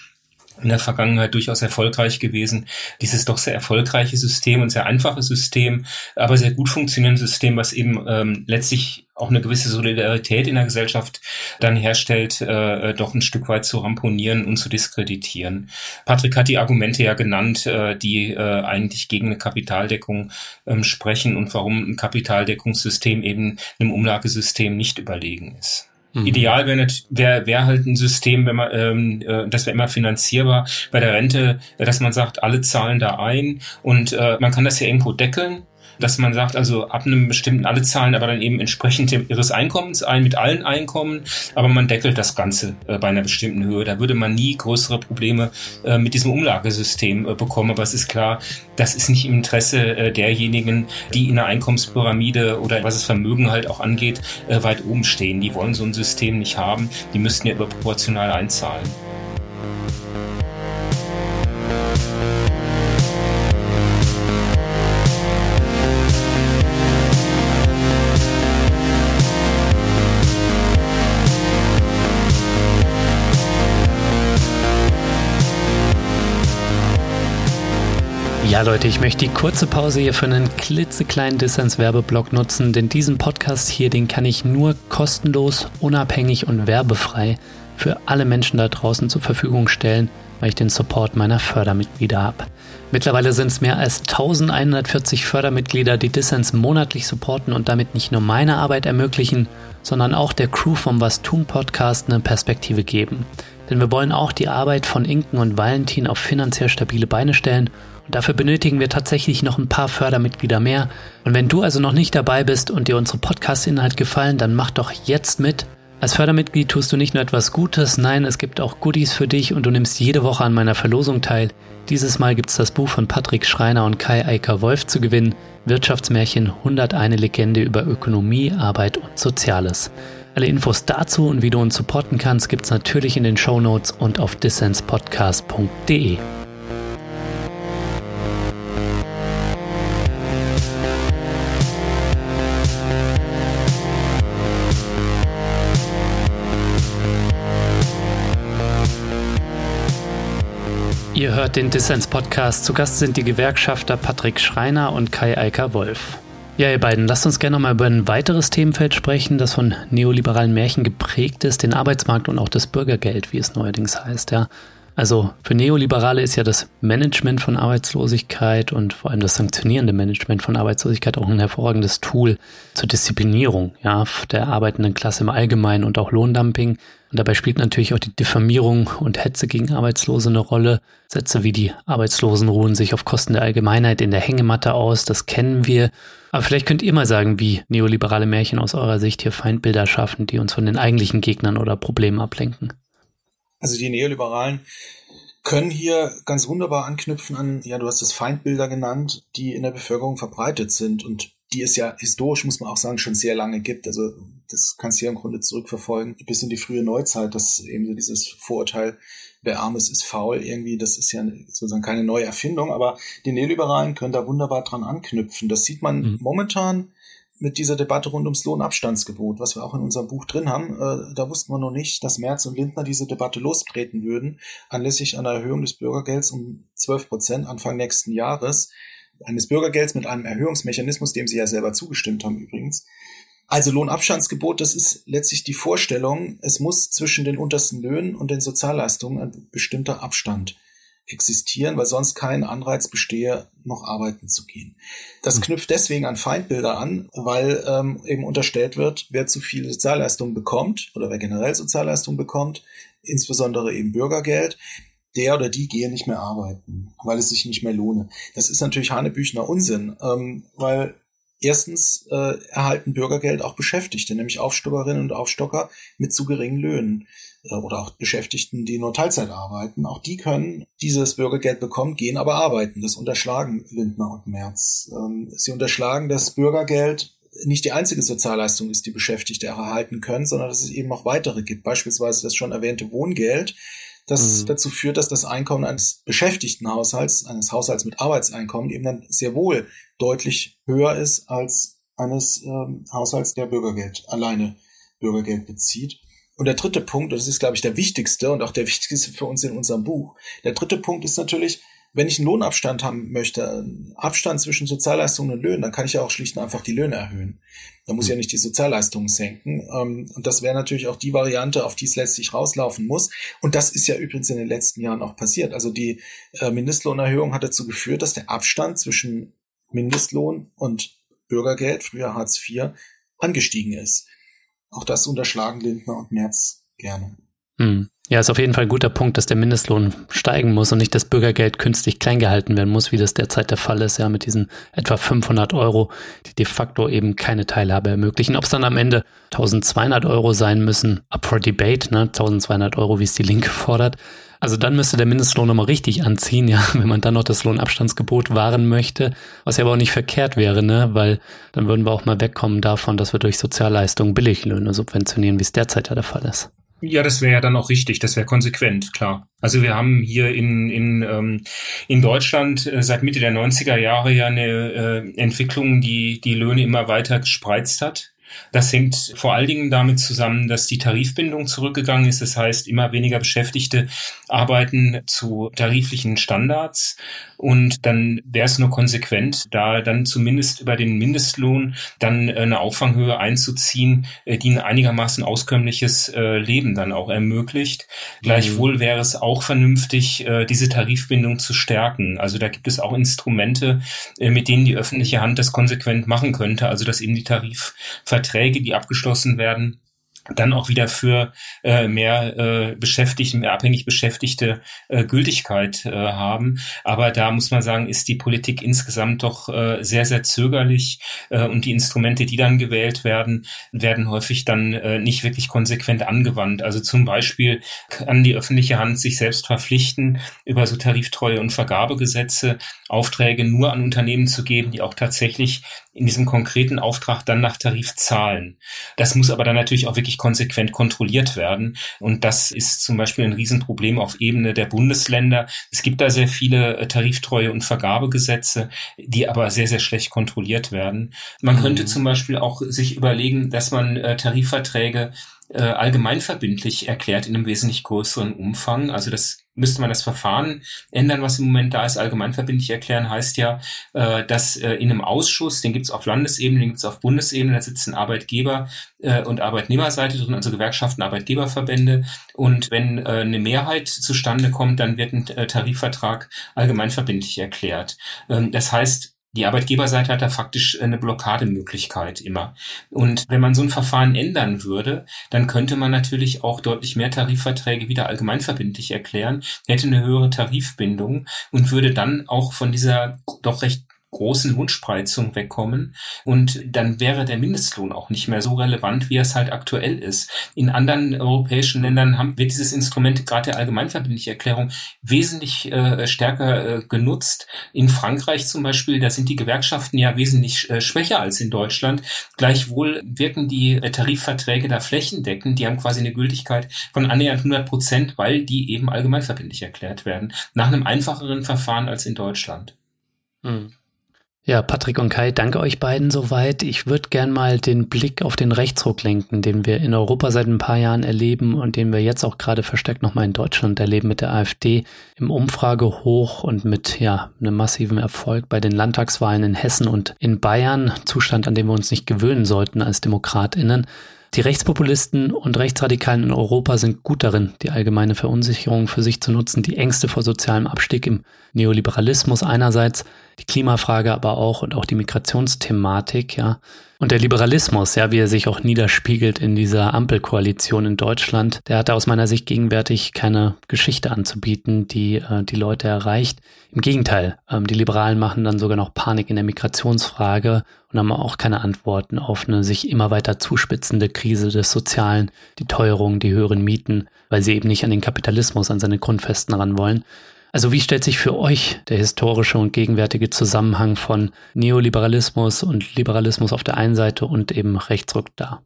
in der Vergangenheit durchaus erfolgreich gewesen. Dieses doch sehr erfolgreiche System und sehr einfache System, aber sehr gut funktionierende System, was eben ähm, letztlich auch eine gewisse Solidarität in der Gesellschaft dann herstellt, äh, doch ein Stück weit zu ramponieren und zu diskreditieren. Patrick hat die Argumente ja genannt, äh, die äh, eigentlich gegen eine Kapitaldeckung ähm, sprechen und warum ein Kapitaldeckungssystem eben einem Umlagesystem nicht überlegen ist. Mhm. Ideal wäre wär, wär halt ein System, wenn man, ähm, äh, das wäre immer finanzierbar bei der Rente, dass man sagt, alle zahlen da ein und äh, man kann das ja irgendwo deckeln dass man sagt, also ab einem bestimmten, alle zahlen aber dann eben entsprechend ihres Einkommens ein, mit allen Einkommen, aber man deckelt das Ganze äh, bei einer bestimmten Höhe. Da würde man nie größere Probleme äh, mit diesem Umlagesystem äh, bekommen, aber es ist klar, das ist nicht im Interesse äh, derjenigen, die in der Einkommenspyramide oder was das Vermögen halt auch angeht, äh, weit oben stehen. Die wollen so ein System nicht haben, die müssten ja überproportional einzahlen. Ja, Leute, ich möchte die kurze Pause hier für einen klitzekleinen Dissens-Werbeblock nutzen, denn diesen Podcast hier, den kann ich nur kostenlos, unabhängig und werbefrei für alle Menschen da draußen zur Verfügung stellen, weil ich den Support meiner Fördermitglieder habe. Mittlerweile sind es mehr als 1140 Fördermitglieder, die Dissens monatlich supporten und damit nicht nur meine Arbeit ermöglichen, sondern auch der Crew vom Was tun Podcast eine Perspektive geben. Denn wir wollen auch die Arbeit von Inken und Valentin auf finanziell stabile Beine stellen und dafür benötigen wir tatsächlich noch ein paar Fördermitglieder mehr. Und wenn du also noch nicht dabei bist und dir unsere Podcast-Inhalt gefallen, dann mach doch jetzt mit. Als Fördermitglied tust du nicht nur etwas Gutes, nein, es gibt auch Goodies für dich und du nimmst jede Woche an meiner Verlosung teil. Dieses Mal gibt es das Buch von Patrick Schreiner und Kai Eiker Wolf zu gewinnen. Wirtschaftsmärchen 101 Legende über Ökonomie, Arbeit und Soziales. Alle Infos dazu und wie du uns supporten kannst, gibt es natürlich in den Show Notes und auf dissenspodcast.de. Ihr hört den Dissens-Podcast. Zu Gast sind die Gewerkschafter Patrick Schreiner und Kai Eiker Wolf. Ja, ihr beiden, lasst uns gerne nochmal über ein weiteres Themenfeld sprechen, das von neoliberalen Märchen geprägt ist, den Arbeitsmarkt und auch das Bürgergeld, wie es neuerdings heißt. Ja. Also für Neoliberale ist ja das Management von Arbeitslosigkeit und vor allem das sanktionierende Management von Arbeitslosigkeit auch ein hervorragendes Tool zur Disziplinierung ja, der arbeitenden Klasse im Allgemeinen und auch Lohndumping. Und dabei spielt natürlich auch die Diffamierung und Hetze gegen Arbeitslose eine Rolle. Sätze wie die Arbeitslosen ruhen sich auf Kosten der Allgemeinheit in der Hängematte aus, das kennen wir. Aber vielleicht könnt ihr mal sagen, wie neoliberale Märchen aus eurer Sicht hier Feindbilder schaffen, die uns von den eigentlichen Gegnern oder Problemen ablenken. Also die Neoliberalen können hier ganz wunderbar anknüpfen an, ja, du hast es Feindbilder genannt, die in der Bevölkerung verbreitet sind und die es ja historisch, muss man auch sagen, schon sehr lange gibt. Also das kannst du ja im Grunde zurückverfolgen bis in die frühe Neuzeit, dass eben so dieses Vorurteil, wer arm ist, ist faul, irgendwie, das ist ja sozusagen keine neue Erfindung, aber die Neoliberalen können da wunderbar dran anknüpfen. Das sieht man mhm. momentan mit dieser Debatte rund ums Lohnabstandsgebot, was wir auch in unserem Buch drin haben, äh, da wussten wir noch nicht, dass Merz und Lindner diese Debatte lostreten würden, anlässlich einer Erhöhung des Bürgergelds um 12 Prozent Anfang nächsten Jahres, eines Bürgergelds mit einem Erhöhungsmechanismus, dem sie ja selber zugestimmt haben übrigens. Also Lohnabstandsgebot, das ist letztlich die Vorstellung, es muss zwischen den untersten Löhnen und den Sozialleistungen ein bestimmter Abstand existieren, weil sonst kein Anreiz bestehe, noch arbeiten zu gehen. Das hm. knüpft deswegen an Feindbilder an, weil ähm, eben unterstellt wird, wer zu viele Sozialleistungen bekommt oder wer generell Sozialleistungen bekommt, insbesondere eben Bürgergeld, der oder die gehe nicht mehr arbeiten, weil es sich nicht mehr lohne. Das ist natürlich Hanebüchner Unsinn, ähm, weil erstens äh, erhalten Bürgergeld auch Beschäftigte, nämlich Aufstockerinnen und Aufstocker mit zu geringen Löhnen. Äh, oder auch Beschäftigten, die nur Teilzeit arbeiten. Auch die können dieses Bürgergeld bekommen, gehen aber arbeiten. Das unterschlagen Lindner und Merz. Ähm, sie unterschlagen, dass Bürgergeld nicht die einzige Sozialleistung ist, die Beschäftigte erhalten können, sondern dass es eben noch weitere gibt. Beispielsweise das schon erwähnte Wohngeld, das mhm. dazu führt, dass das Einkommen eines beschäftigten Haushalts, eines Haushalts mit Arbeitseinkommen eben dann sehr wohl deutlich höher ist als eines ähm, Haushalts, der Bürgergeld alleine Bürgergeld bezieht. Und der dritte Punkt, und das ist, glaube ich, der wichtigste und auch der wichtigste für uns in unserem Buch, der dritte Punkt ist natürlich, wenn ich einen Lohnabstand haben möchte, einen Abstand zwischen Sozialleistungen und Löhnen, dann kann ich ja auch schlicht und einfach die Löhne erhöhen. Da muss ich ja nicht die Sozialleistungen senken. Ähm, und das wäre natürlich auch die Variante, auf die es letztlich rauslaufen muss. Und das ist ja übrigens in den letzten Jahren auch passiert. Also die äh, Mindestlohnerhöhung hat dazu geführt, dass der Abstand zwischen Mindestlohn und Bürgergeld, früher Hartz IV, angestiegen ist. Auch das unterschlagen Lindner und Merz gerne. Hm. Ja, ist auf jeden Fall ein guter Punkt, dass der Mindestlohn steigen muss und nicht das Bürgergeld künstlich klein gehalten werden muss, wie das derzeit der Fall ist, ja, mit diesen etwa 500 Euro, die de facto eben keine Teilhabe ermöglichen. Ob es dann am Ende 1200 Euro sein müssen, up for debate, ne, 1200 Euro, wie es die Linke fordert. Also dann müsste der Mindestlohn nochmal richtig anziehen, ja, wenn man dann noch das Lohnabstandsgebot wahren möchte, was ja aber auch nicht verkehrt wäre, ne, weil dann würden wir auch mal wegkommen davon, dass wir durch Sozialleistungen Billiglöhne subventionieren, wie es derzeit ja der Fall ist. Ja, das wäre ja dann auch richtig, das wäre konsequent, klar. Also wir haben hier in, in, ähm, in Deutschland äh, seit Mitte der 90er Jahre ja eine äh, Entwicklung, die die Löhne immer weiter gespreizt hat. Das hängt vor allen Dingen damit zusammen, dass die Tarifbindung zurückgegangen ist. Das heißt, immer weniger Beschäftigte arbeiten zu tariflichen Standards. Und dann wäre es nur konsequent, da dann zumindest über den Mindestlohn dann eine Auffanghöhe einzuziehen, äh, die ein einigermaßen auskömmliches äh, Leben dann auch ermöglicht. Gleichwohl mhm. wäre es auch vernünftig, äh, diese Tarifbindung zu stärken. Also da gibt es auch Instrumente, mit denen die öffentliche Hand das konsequent machen könnte. Also dass eben die Tarifverträge, die abgeschlossen werden, dann auch wieder für äh, mehr äh, Beschäftigte, mehr abhängig Beschäftigte äh, Gültigkeit äh, haben. Aber da muss man sagen, ist die Politik insgesamt doch äh, sehr, sehr zögerlich äh, und die Instrumente, die dann gewählt werden, werden häufig dann äh, nicht wirklich konsequent angewandt. Also zum Beispiel kann die öffentliche Hand sich selbst verpflichten, über so Tariftreue und Vergabegesetze Aufträge nur an Unternehmen zu geben, die auch tatsächlich in diesem konkreten Auftrag dann nach Tarif zahlen. Das muss aber dann natürlich auch wirklich konsequent kontrolliert werden. Und das ist zum Beispiel ein Riesenproblem auf Ebene der Bundesländer. Es gibt da sehr viele äh, Tariftreue und Vergabegesetze, die aber sehr, sehr schlecht kontrolliert werden. Man mhm. könnte zum Beispiel auch sich überlegen, dass man äh, Tarifverträge äh, allgemeinverbindlich erklärt in einem wesentlich größeren Umfang. Also das müsste man das Verfahren ändern, was im Moment da ist. Allgemeinverbindlich erklären heißt ja, äh, dass äh, in einem Ausschuss, den gibt es auf Landesebene, den gibt es auf Bundesebene, da sitzen Arbeitgeber äh, und Arbeitnehmerseite drin, also Gewerkschaften, Arbeitgeberverbände. Und wenn eine Mehrheit zustande kommt, dann wird ein Tarifvertrag allgemeinverbindlich erklärt. Ähm, das heißt, die Arbeitgeberseite hat da faktisch eine Blockademöglichkeit immer. Und wenn man so ein Verfahren ändern würde, dann könnte man natürlich auch deutlich mehr Tarifverträge wieder allgemeinverbindlich erklären, hätte eine höhere Tarifbindung und würde dann auch von dieser doch recht großen Wunschspreizung wegkommen und dann wäre der Mindestlohn auch nicht mehr so relevant, wie es halt aktuell ist. In anderen europäischen Ländern haben, wird dieses Instrument gerade der allgemeinverbindlichen Erklärung wesentlich äh, stärker äh, genutzt. In Frankreich zum Beispiel, da sind die Gewerkschaften ja wesentlich äh, schwächer als in Deutschland. Gleichwohl wirken die äh, Tarifverträge da flächendeckend. Die haben quasi eine Gültigkeit von annähernd 100 Prozent, weil die eben allgemeinverbindlich erklärt werden. Nach einem einfacheren Verfahren als in Deutschland. Hm. Ja, Patrick und Kai, danke euch beiden soweit. Ich würde gern mal den Blick auf den Rechtsruck lenken, den wir in Europa seit ein paar Jahren erleben und den wir jetzt auch gerade verstärkt nochmal in Deutschland erleben mit der AfD im Umfragehoch und mit ja, einem massiven Erfolg bei den Landtagswahlen in Hessen und in Bayern. Zustand, an dem wir uns nicht gewöhnen sollten als DemokratInnen. Die Rechtspopulisten und Rechtsradikalen in Europa sind gut darin, die allgemeine Verunsicherung für sich zu nutzen, die Ängste vor sozialem Abstieg im Neoliberalismus einerseits, die Klimafrage aber auch und auch die Migrationsthematik, ja. Und der Liberalismus, ja, wie er sich auch niederspiegelt in dieser Ampelkoalition in Deutschland, der hatte aus meiner Sicht gegenwärtig keine Geschichte anzubieten, die äh, die Leute erreicht. Im Gegenteil, ähm, die Liberalen machen dann sogar noch Panik in der Migrationsfrage und haben auch keine Antworten auf eine sich immer weiter zuspitzende Krise des Sozialen, die Teuerung, die höheren Mieten, weil sie eben nicht an den Kapitalismus, an seine Grundfesten ran wollen. Also wie stellt sich für euch der historische und gegenwärtige Zusammenhang von Neoliberalismus und Liberalismus auf der einen Seite und eben Rechtsruck dar?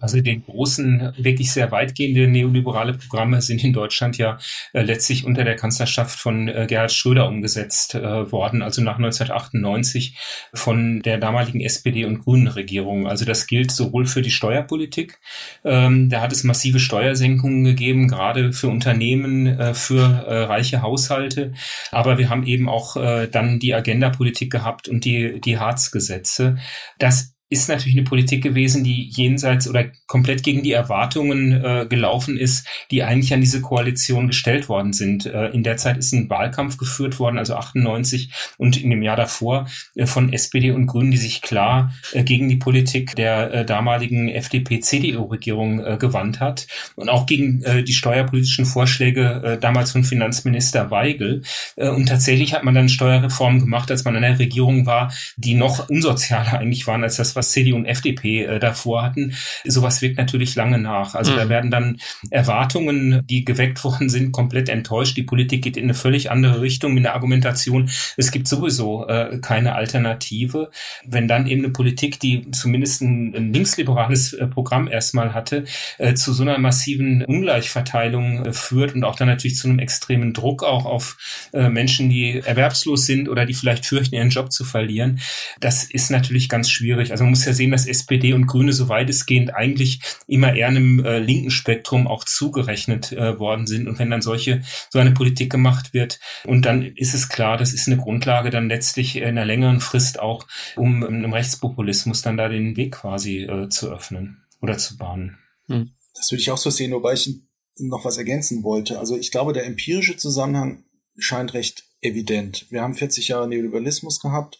Also die großen, wirklich sehr weitgehende neoliberale Programme sind in Deutschland ja äh, letztlich unter der Kanzlerschaft von äh, Gerhard Schröder umgesetzt äh, worden, also nach 1998 von der damaligen SPD und Grünen Regierung. Also das gilt sowohl für die Steuerpolitik, ähm, da hat es massive Steuersenkungen gegeben, gerade für Unternehmen, äh, für äh, reiche Haushalte, aber wir haben eben auch äh, dann die Agendapolitik gehabt und die, die Harz-Gesetze. Das ist natürlich eine Politik gewesen, die jenseits oder komplett gegen die Erwartungen äh, gelaufen ist, die eigentlich an diese Koalition gestellt worden sind. Äh, in der Zeit ist ein Wahlkampf geführt worden, also 98 und in dem Jahr davor äh, von SPD und Grünen, die sich klar äh, gegen die Politik der äh, damaligen FDP-CDU-Regierung äh, gewandt hat und auch gegen äh, die steuerpolitischen Vorschläge äh, damals von Finanzminister Weigel. Äh, und tatsächlich hat man dann Steuerreformen gemacht, als man in einer Regierung war, die noch unsozialer [LAUGHS] eigentlich waren als das, CDU und FDP äh, davor hatten. Sowas wirkt natürlich lange nach. Also mhm. da werden dann Erwartungen, die geweckt [LAUGHS] worden sind, komplett enttäuscht. Die Politik geht in eine völlig andere Richtung in der Argumentation. Es gibt sowieso äh, keine Alternative. Wenn dann eben eine Politik, die zumindest ein, ein linksliberales äh, Programm erstmal hatte, äh, zu so einer massiven Ungleichverteilung äh, führt und auch dann natürlich zu einem extremen Druck auch auf äh, Menschen, die erwerbslos sind oder die vielleicht fürchten, ihren Job zu verlieren, das ist natürlich ganz schwierig. Also man muss ja sehen, dass SPD und Grüne so weitestgehend eigentlich immer eher einem äh, linken Spektrum auch zugerechnet äh, worden sind. Und wenn dann solche, so eine Politik gemacht wird, und dann ist es klar, das ist eine Grundlage dann letztlich in einer längeren Frist auch, um einem Rechtspopulismus dann da den Weg quasi äh, zu öffnen oder zu bahnen. Hm. Das würde ich auch so sehen, wobei ich noch was ergänzen wollte. Also ich glaube, der empirische Zusammenhang scheint recht evident. Wir haben 40 Jahre Neoliberalismus gehabt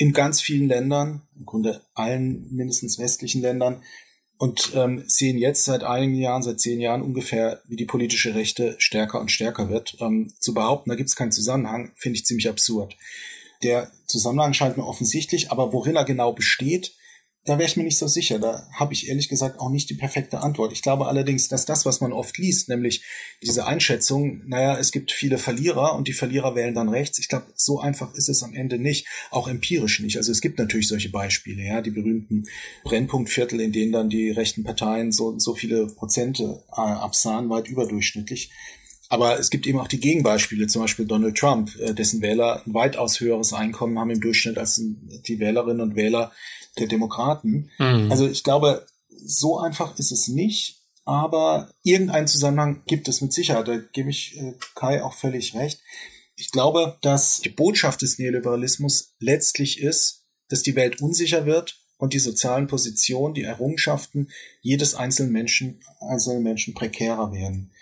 in ganz vielen Ländern, im Grunde allen mindestens westlichen Ländern und ähm, sehen jetzt seit einigen Jahren, seit zehn Jahren ungefähr, wie die politische Rechte stärker und stärker wird. Ähm, zu behaupten, da gibt es keinen Zusammenhang, finde ich ziemlich absurd. Der Zusammenhang scheint mir offensichtlich, aber worin er genau besteht, da wäre ich mir nicht so sicher. Da habe ich ehrlich gesagt auch nicht die perfekte Antwort. Ich glaube allerdings, dass das, was man oft liest, nämlich diese Einschätzung, naja, es gibt viele Verlierer und die Verlierer wählen dann rechts. Ich glaube, so einfach ist es am Ende nicht, auch empirisch nicht. Also es gibt natürlich solche Beispiele, ja, die berühmten Brennpunktviertel, in denen dann die rechten Parteien so, so viele Prozente äh, absahen, weit überdurchschnittlich. Aber es gibt eben auch die Gegenbeispiele, zum Beispiel Donald Trump, äh, dessen Wähler ein weitaus höheres Einkommen haben im Durchschnitt als die Wählerinnen und Wähler der Demokraten. Mhm. Also ich glaube, so einfach ist es nicht, aber irgendeinen Zusammenhang gibt es mit Sicherheit. Da gebe ich äh, Kai auch völlig recht. Ich glaube, dass die Botschaft des Neoliberalismus letztlich ist, dass die Welt unsicher wird und die sozialen Positionen, die Errungenschaften jedes einzelnen Menschen, einzelnen Menschen prekärer werden.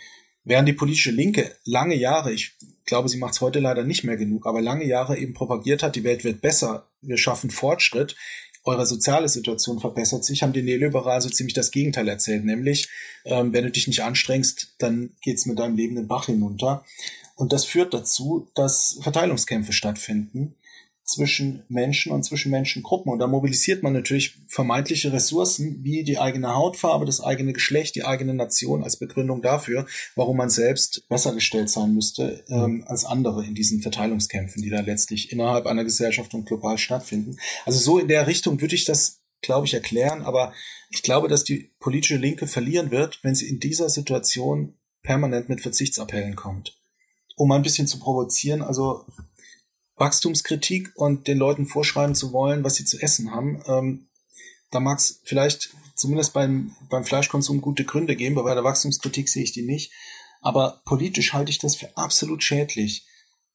Während die politische Linke lange Jahre, ich glaube, sie macht es heute leider nicht mehr genug, aber lange Jahre eben propagiert hat, die Welt wird besser, wir schaffen Fortschritt, eure soziale Situation verbessert sich, haben die Neoliberalen so ziemlich das Gegenteil erzählt, nämlich ähm, wenn du dich nicht anstrengst, dann geht's mit deinem Leben den Bach hinunter. Und das führt dazu, dass Verteilungskämpfe stattfinden zwischen Menschen und zwischen Menschengruppen. Und da mobilisiert man natürlich vermeintliche Ressourcen wie die eigene Hautfarbe, das eigene Geschlecht, die eigene Nation als Begründung dafür, warum man selbst besser gestellt sein müsste ähm, als andere in diesen Verteilungskämpfen, die da letztlich innerhalb einer Gesellschaft und global stattfinden. Also so in der Richtung würde ich das, glaube ich, erklären. Aber ich glaube, dass die politische Linke verlieren wird, wenn sie in dieser Situation permanent mit Verzichtsappellen kommt. Um ein bisschen zu provozieren, also Wachstumskritik und den Leuten vorschreiben zu wollen, was sie zu essen haben. Ähm, da mag es vielleicht zumindest beim, beim Fleischkonsum gute Gründe geben, aber bei der Wachstumskritik sehe ich die nicht. Aber politisch halte ich das für absolut schädlich.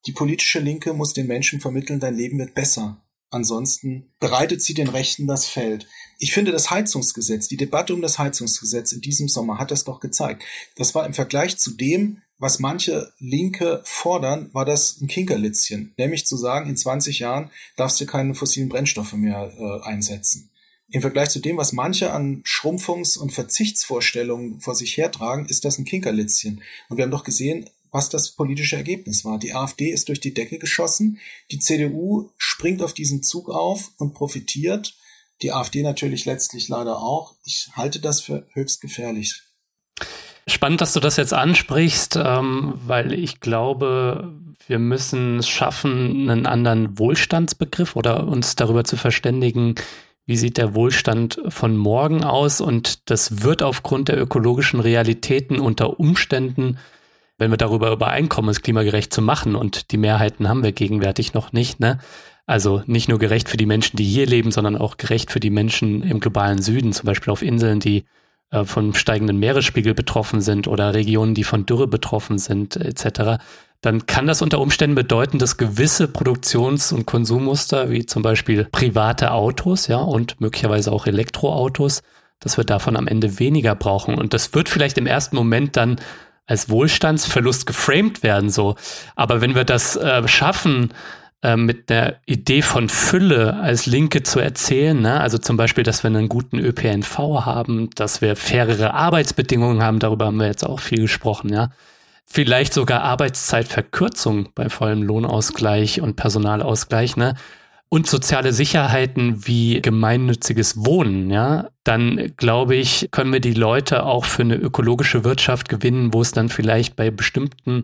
Die politische Linke muss den Menschen vermitteln, dein Leben wird besser. Ansonsten bereitet sie den Rechten das Feld. Ich finde das Heizungsgesetz, die Debatte um das Heizungsgesetz in diesem Sommer hat das doch gezeigt. Das war im Vergleich zu dem, was manche Linke fordern, war das ein Kinkerlitzchen. Nämlich zu sagen, in 20 Jahren darfst du keine fossilen Brennstoffe mehr äh, einsetzen. Im Vergleich zu dem, was manche an Schrumpfungs- und Verzichtsvorstellungen vor sich hertragen, ist das ein Kinkerlitzchen. Und wir haben doch gesehen, was das politische Ergebnis war. Die AfD ist durch die Decke geschossen, die CDU springt auf diesen Zug auf und profitiert, die AfD natürlich letztlich leider auch. Ich halte das für höchst gefährlich. Spannend, dass du das jetzt ansprichst, ähm, weil ich glaube, wir müssen es schaffen, einen anderen Wohlstandsbegriff oder uns darüber zu verständigen, wie sieht der Wohlstand von morgen aus. Und das wird aufgrund der ökologischen Realitäten unter Umständen wenn wir darüber übereinkommen, es klimagerecht zu machen und die Mehrheiten haben wir gegenwärtig noch nicht, ne? Also nicht nur gerecht für die Menschen, die hier leben, sondern auch gerecht für die Menschen im globalen Süden, zum Beispiel auf Inseln, die äh, vom steigenden Meeresspiegel betroffen sind oder Regionen, die von Dürre betroffen sind, etc., dann kann das unter Umständen bedeuten, dass gewisse Produktions- und Konsummuster, wie zum Beispiel private Autos, ja, und möglicherweise auch Elektroautos, dass wir davon am Ende weniger brauchen. Und das wird vielleicht im ersten Moment dann als Wohlstandsverlust geframed werden, so. Aber wenn wir das äh, schaffen, äh, mit der Idee von Fülle als Linke zu erzählen, ne? also zum Beispiel, dass wir einen guten ÖPNV haben, dass wir fairere Arbeitsbedingungen haben, darüber haben wir jetzt auch viel gesprochen, ja. Vielleicht sogar Arbeitszeitverkürzung bei vollem Lohnausgleich und Personalausgleich, ne? und soziale Sicherheiten wie gemeinnütziges Wohnen, ja, dann glaube ich, können wir die Leute auch für eine ökologische Wirtschaft gewinnen, wo es dann vielleicht bei bestimmten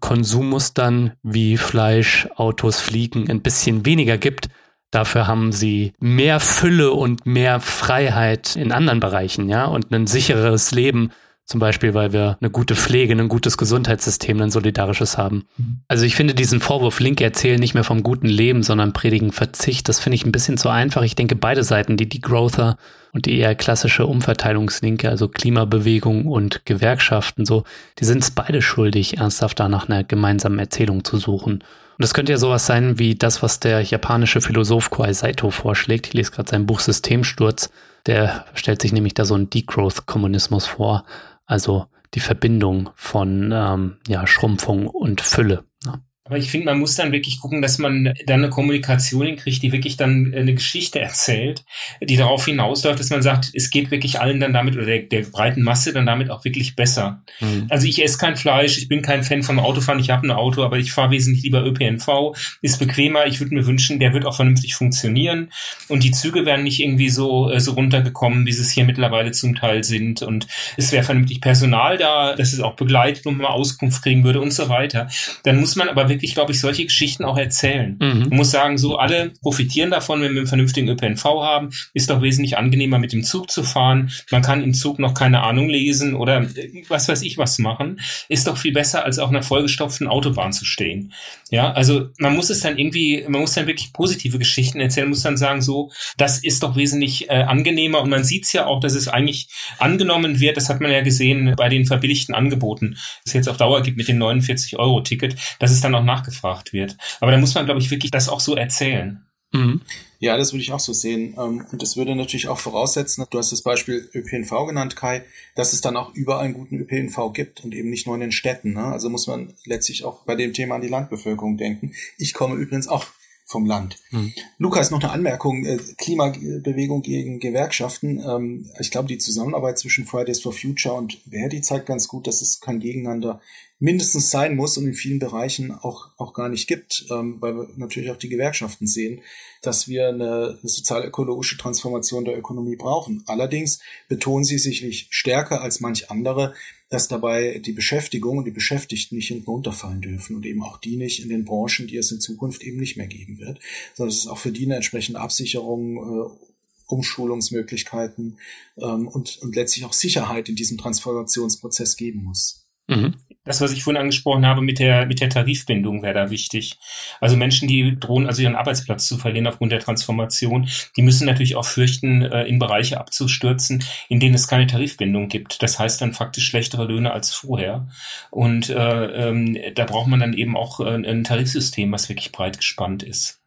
Konsummustern wie Fleisch, Autos, Fliegen ein bisschen weniger gibt. Dafür haben sie mehr Fülle und mehr Freiheit in anderen Bereichen, ja, und ein sicheres Leben Zum Beispiel, weil wir eine gute Pflege, ein gutes Gesundheitssystem, ein solidarisches haben. Mhm. Also ich finde diesen Vorwurf, Linke erzählen nicht mehr vom guten Leben, sondern predigen Verzicht, das finde ich ein bisschen zu einfach. Ich denke, beide Seiten, die Degrowther und die eher klassische Umverteilungslinke, also Klimabewegung und Gewerkschaften, so, die sind es beide schuldig, ernsthaft da nach einer gemeinsamen Erzählung zu suchen. Und das könnte ja sowas sein wie das, was der japanische Philosoph Kwai Saito vorschlägt. Ich lese gerade sein Buch Systemsturz. Der stellt sich nämlich da so einen Degrowth-Kommunismus vor. Also die Verbindung von ähm, ja, Schrumpfung und Fülle. Aber ich finde, man muss dann wirklich gucken, dass man dann eine Kommunikation hinkriegt, die wirklich dann eine Geschichte erzählt, die darauf hinausläuft, dass man sagt, es geht wirklich allen dann damit oder der, der breiten Masse dann damit auch wirklich besser. Mhm. Also ich esse kein Fleisch, ich bin kein Fan vom Autofahren, ich habe ein Auto, aber ich fahre wesentlich lieber ÖPNV, ist bequemer. Ich würde mir wünschen, der wird auch vernünftig funktionieren und die Züge werden nicht irgendwie so, äh, so runtergekommen, wie sie es hier mittlerweile zum Teil sind und es wäre vernünftig Personal da, dass es auch begleitet und man Auskunft kriegen würde und so weiter. Dann muss man aber wirklich wirklich, glaube ich, solche Geschichten auch erzählen. Mhm. Man muss sagen, so alle profitieren davon, wenn wir einen vernünftigen ÖPNV haben. Ist doch wesentlich angenehmer, mit dem Zug zu fahren. Man kann im Zug noch keine Ahnung lesen oder äh, was weiß ich was machen. Ist doch viel besser, als auf einer vollgestopften Autobahn zu stehen. Ja, also man muss es dann irgendwie, man muss dann wirklich positive Geschichten erzählen, muss dann sagen, so, das ist doch wesentlich äh, angenehmer und man sieht es ja auch, dass es eigentlich angenommen wird, das hat man ja gesehen bei den verbilligten Angeboten, das es jetzt auf Dauer gibt mit dem 49-Euro-Ticket, dass es dann auch nachgefragt wird. Aber da muss man, glaube ich, wirklich das auch so erzählen. Mhm. Ja, das würde ich auch so sehen. Ähm, und das würde natürlich auch voraussetzen, du hast das Beispiel ÖPNV genannt, Kai, dass es dann auch überall einen guten ÖPNV gibt und eben nicht nur in den Städten. Ne? Also muss man letztlich auch bei dem Thema an die Landbevölkerung denken. Ich komme übrigens auch vom Land. Hm. Lukas, noch eine Anmerkung. Äh, Klimabewegung gegen Gewerkschaften. Ähm, ich glaube, die Zusammenarbeit zwischen Fridays for Future und Verdi zeigt ganz gut, dass es kein Gegeneinander mindestens sein muss und in vielen Bereichen auch, auch gar nicht gibt, ähm, weil wir natürlich auch die Gewerkschaften sehen, dass wir eine, eine sozial-ökologische Transformation der Ökonomie brauchen. Allerdings betonen sie sicherlich stärker als manch andere, dass dabei die Beschäftigung und die Beschäftigten nicht hinten runterfallen dürfen und eben auch die nicht in den Branchen, die es in Zukunft eben nicht mehr geben wird, sondern es ist auch für die eine entsprechende Absicherung, äh, Umschulungsmöglichkeiten ähm, und, und letztlich auch Sicherheit in diesem Transformationsprozess geben muss. Mhm das, was ich vorhin angesprochen habe mit der, mit der Tarifbindung wäre da wichtig. Also Menschen, die drohen, also ihren Arbeitsplatz zu verlieren aufgrund der Transformation, die müssen natürlich auch fürchten, äh, in Bereiche abzustürzen, in denen es keine Tarifbindung gibt. Das heißt dann faktisch schlechtere Löhne als vorher. Und äh, ähm, da braucht man dann eben auch äh, ein Tarifsystem, was wirklich breit gespannt ist.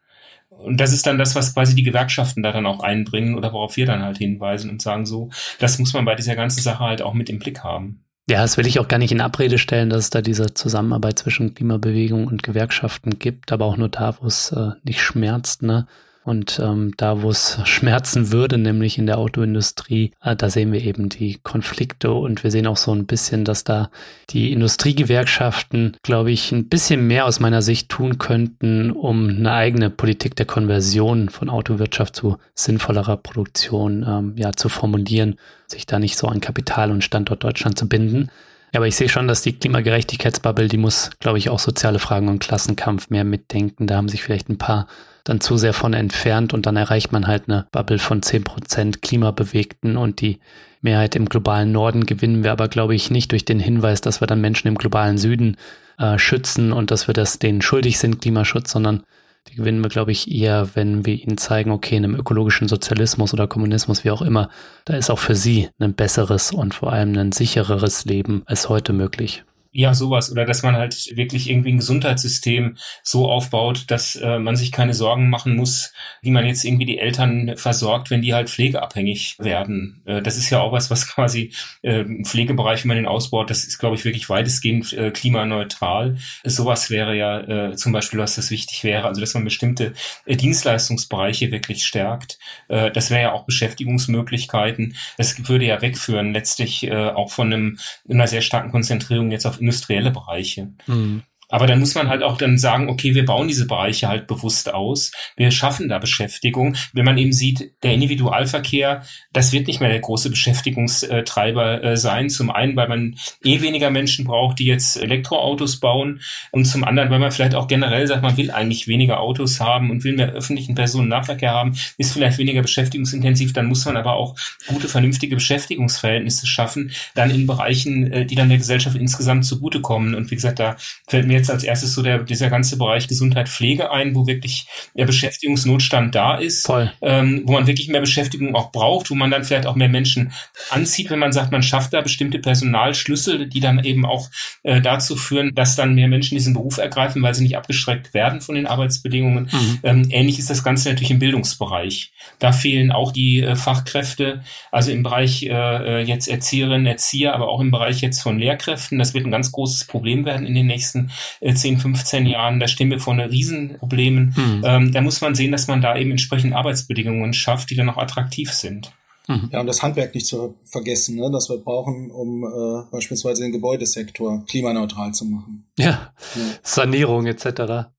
Und das ist dann das, was quasi die Gewerkschaften da dann auch einbringen oder worauf wir dann halt hinweisen und sagen so, das muss man bei dieser ganzen Sache halt auch mit im Blick haben. Ja, das will ich auch gar nicht in Abrede stellen, dass es da diese Zusammenarbeit zwischen Klimabewegung und Gewerkschaften gibt, aber auch nur da, wo es äh, nicht schmerzt, ne? Und ähm, da, wo es schmerzen würde, nämlich in der Autoindustrie, äh, da sehen wir eben die Konflikte und wir sehen auch so ein bisschen, dass da die Industriegewerkschaften, glaube ich, ein bisschen mehr aus meiner Sicht tun könnten, um eine eigene Politik der Konversion von Autowirtschaft zu sinnvollerer Produktion ähm, ja, zu formulieren, sich da nicht so an Kapital und Standort Deutschland zu binden. Ja, aber ich sehe schon, dass die Klimagerechtigkeitsbubble, die muss, glaube ich, auch soziale Fragen und Klassenkampf mehr mitdenken. Da haben sich vielleicht ein paar dann zu sehr von entfernt und dann erreicht man halt eine Bubble von zehn Prozent Klimabewegten und die Mehrheit im globalen Norden gewinnen wir aber, glaube ich, nicht durch den Hinweis, dass wir dann Menschen im globalen Süden äh, schützen und dass wir das denen schuldig sind, Klimaschutz, sondern die gewinnen wir, glaube ich, eher, wenn wir ihnen zeigen, okay, in einem ökologischen Sozialismus oder Kommunismus, wie auch immer, da ist auch für sie ein besseres und vor allem ein sichereres Leben als heute möglich. Ja, sowas. Oder dass man halt wirklich irgendwie ein Gesundheitssystem so aufbaut, dass äh, man sich keine Sorgen machen muss, wie man jetzt irgendwie die Eltern versorgt, wenn die halt pflegeabhängig werden. Äh, das ist ja auch was, was [LAUGHS] quasi äh, im Pflegebereich, wenn man den ausbaut, das ist, glaube ich, wirklich weitestgehend äh, klimaneutral. Sowas wäre ja äh, zum Beispiel, was das wichtig wäre, also dass man bestimmte äh, Dienstleistungsbereiche wirklich stärkt. Äh, das wäre ja auch Beschäftigungsmöglichkeiten. Das würde ja wegführen, letztlich äh, auch von einem, einer sehr starken Konzentrierung jetzt auf industrielle Bereiche. Mhm. Aber dann muss man halt auch dann sagen, okay, wir bauen diese Bereiche halt bewusst aus. Wir schaffen da Beschäftigung. Wenn man eben sieht, der Individualverkehr, das wird nicht mehr der große Beschäftigungstreiber äh, sein. Zum einen, weil man eh weniger Menschen braucht, die jetzt Elektroautos bauen. Und zum anderen, weil man vielleicht auch generell sagt, man will eigentlich weniger Autos haben und will mehr öffentlichen Personennahverkehr haben, ist vielleicht weniger beschäftigungsintensiv. Dann muss man aber auch gute, vernünftige Beschäftigungsverhältnisse schaffen, dann in Bereichen, äh, die dann der Gesellschaft insgesamt zugutekommen. Und wie gesagt, da fällt mir jetzt als erstes so der, dieser ganze Bereich Gesundheit, Pflege ein, wo wirklich der Beschäftigungsnotstand da ist, ähm, wo man wirklich mehr Beschäftigung auch braucht, wo man dann vielleicht auch mehr Menschen anzieht, wenn man sagt, man schafft da bestimmte Personalschlüssel, die dann eben auch äh, dazu führen, dass dann mehr Menschen diesen Beruf ergreifen, weil sie nicht abgeschreckt werden von den Arbeitsbedingungen. Mhm. Ähm, ähnlich ist das Ganze natürlich im Bildungsbereich. Da fehlen auch die äh, Fachkräfte, also im Bereich äh, äh jetzt Erzieherinnen, Erzieher, aber auch im Bereich jetzt von Lehrkräften. Das wird ein ganz großes Problem werden in den nächsten 10, äh, 15 Jahren. Da stehen wir vor einer Riesenproblemen. Mhm. Ähm, da muss man sehen, dass man da eben entsprechend Arbeitsbedingungen schafft, die dann auch attraktiv sind. Mhm. Ja, und das Handwerk nicht zu vergessen, ne, das wir brauchen, um äh, beispielsweise den Gebäudesektor klimaneutral zu machen. Ja, ja. Sanierung etc.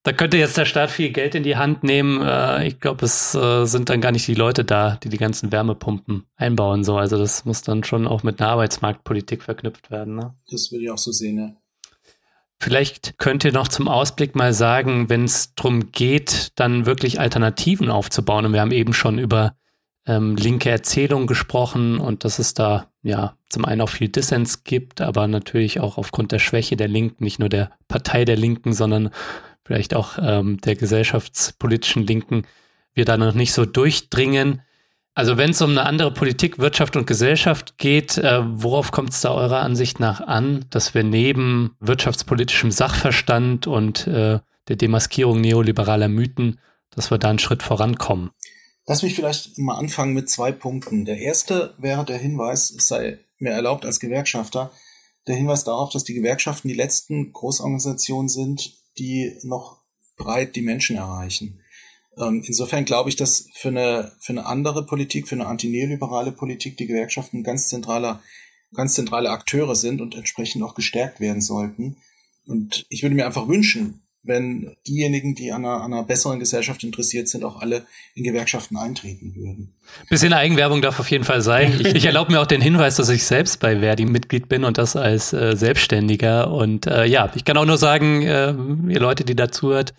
Da könnte jetzt der Staat viel Geld in die Hand nehmen. Äh, ich glaube, es äh, sind dann gar nicht die Leute da, die die ganzen Wärmepumpen einbauen. So, also das muss dann schon auch mit einer Arbeitsmarktpolitik verknüpft werden. Ne? Das würde ich auch so sehen. Ja. Vielleicht könnt ihr noch zum Ausblick mal sagen, wenn es darum geht, dann wirklich Alternativen aufzubauen. Und wir haben eben schon über ähm, linke Erzählung gesprochen und dass es da ja zum einen auch viel Dissens gibt, aber natürlich auch aufgrund der Schwäche der Linken, nicht nur der Partei der Linken, sondern vielleicht auch ähm, der gesellschaftspolitischen Linken, wir da noch nicht so durchdringen. Also wenn es um eine andere Politik, Wirtschaft und Gesellschaft geht, äh, worauf kommt es da eurer Ansicht nach an, dass wir neben wirtschaftspolitischem Sachverstand und äh, der Demaskierung neoliberaler Mythen, dass wir da einen Schritt vorankommen? Lass mich vielleicht mal anfangen mit zwei Punkten. Der erste wäre der Hinweis, es sei mir erlaubt als Gewerkschafter, der Hinweis darauf, dass die Gewerkschaften die letzten Großorganisationen sind, die noch breit die Menschen erreichen. Ähm, insofern glaube ich, dass für eine, für eine andere Politik, für eine antineoliberale Politik die Gewerkschaften ganz zentraler, ganz zentrale Akteure sind und entsprechend auch gestärkt werden sollten. Und ich würde mir einfach wünschen, wenn diejenigen, die an einer, an einer, besseren Gesellschaft interessiert sind, auch alle in Gewerkschaften eintreten würden. Bisschen Eigenwerbung darf auf jeden Fall sein. Ich, ich erlaube mir auch den Hinweis, dass ich selbst bei Verdi Mitglied bin und das als äh, Selbstständiger. Und äh, ja, ich kann auch nur sagen, äh, ihr Leute, die dazuhört,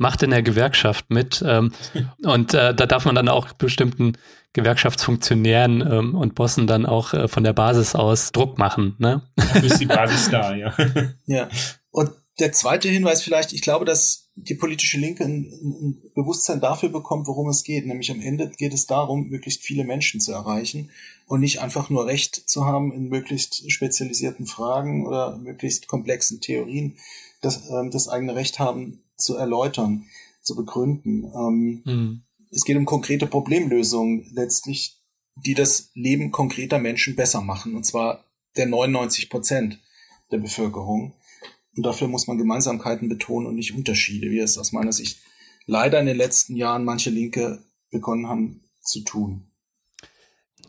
macht in der Gewerkschaft mit. Ähm, [LAUGHS] und äh, da darf man dann auch bestimmten Gewerkschaftsfunktionären ähm, und Bossen dann auch äh, von der Basis aus Druck machen. Ne? Da ist die Basis da, ja. [LAUGHS] Ja. Und der zweite Hinweis vielleicht, ich glaube, dass die politische Linke ein, ein, Bewusstsein dafür bekommt, worum es geht. Nämlich am Ende geht es darum, möglichst viele Menschen zu erreichen und nicht einfach nur Recht zu haben in möglichst spezialisierten Fragen oder möglichst komplexen Theorien, das, ähm, das eigene Recht haben zu erläutern, zu begründen. Ähm, mhm. Es geht um konkrete Problemlösungen letztlich, die das Leben konkreter Menschen besser machen, und zwar der 99 Prozent der Bevölkerung. Und dafür muss man Gemeinsamkeiten betonen und nicht Unterschiede, wie es aus meiner Sicht leider in den letzten Jahren manche Linke begonnen haben zu tun.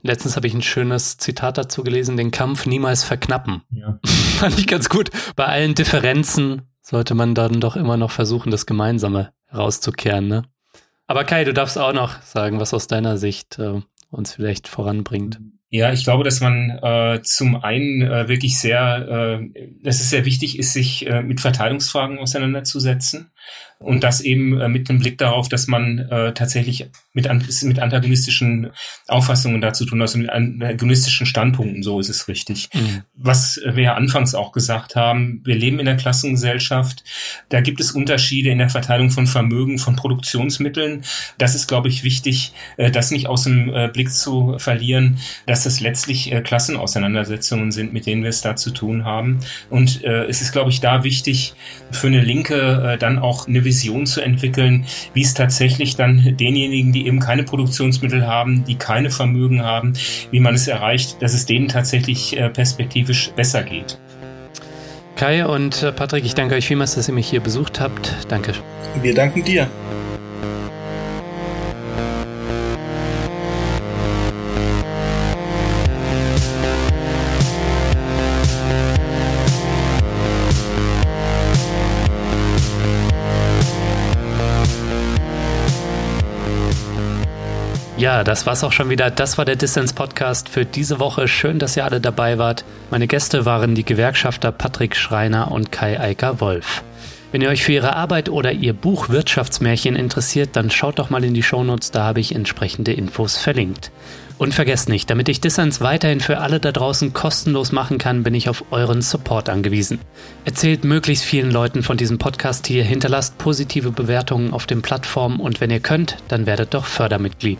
Letztens habe ich ein schönes Zitat dazu gelesen, den Kampf niemals verknappen. Ja. [LAUGHS] Fand ich ganz gut. Bei allen Differenzen sollte man dann doch immer noch versuchen, das Gemeinsame herauszukehren. Ne? Aber Kai, du darfst auch noch sagen, was aus deiner Sicht äh, uns vielleicht voranbringt. Ja, ich glaube, dass man äh, zum einen äh, wirklich sehr, äh, dass es sehr wichtig ist, sich äh, mit Verteilungsfragen auseinanderzusetzen und das eben äh, mit dem Blick darauf, dass man äh, tatsächlich mit, an, mit antagonistischen Auffassungen dazu tun, also mit antagonistischen Standpunkten, so ist es richtig. Mhm. Was wir ja anfangs auch gesagt haben, wir leben in der Klassengesellschaft, da gibt es Unterschiede in der Verteilung von Vermögen, von Produktionsmitteln. Das ist, glaube ich, wichtig, äh, das nicht aus dem äh, Blick zu verlieren, dass das letztlich äh, Klassenauseinandersetzungen sind, mit denen wir es da zu tun haben. Und äh, es ist, glaube ich, da wichtig, für eine Linke äh, dann auch eine Vision zu entwickeln, wie es tatsächlich dann denjenigen, die eben keine Produktionsmittel haben, die keine Vermögen haben, wie man es erreicht, dass es denen tatsächlich äh, perspektivisch besser geht. Kai und äh, Patrick, ich danke euch vielmals, dass ihr mich hier besucht habt. Danke. Wir danken dir. Ja, das war's auch schon wieder. Das war der Dissens Podcast für diese Woche. Schön, dass ihr alle dabei wart. Meine Gäste waren die Gewerkschafter Patrick Schreiner und Kai Eiker Wolf. Wenn ihr euch für ihre Arbeit oder ihr Buch Wirtschaftsmärchen interessiert, dann schaut doch mal in die Shownotes, da habe ich entsprechende Infos verlinkt. Und vergesst nicht, damit ich Dissens weiterhin für alle da draußen kostenlos machen kann, bin ich auf euren Support angewiesen. Erzählt möglichst vielen Leuten von diesem Podcast hier, hinterlasst positive Bewertungen auf den Plattformen und wenn ihr könnt, dann werdet doch Fördermitglied.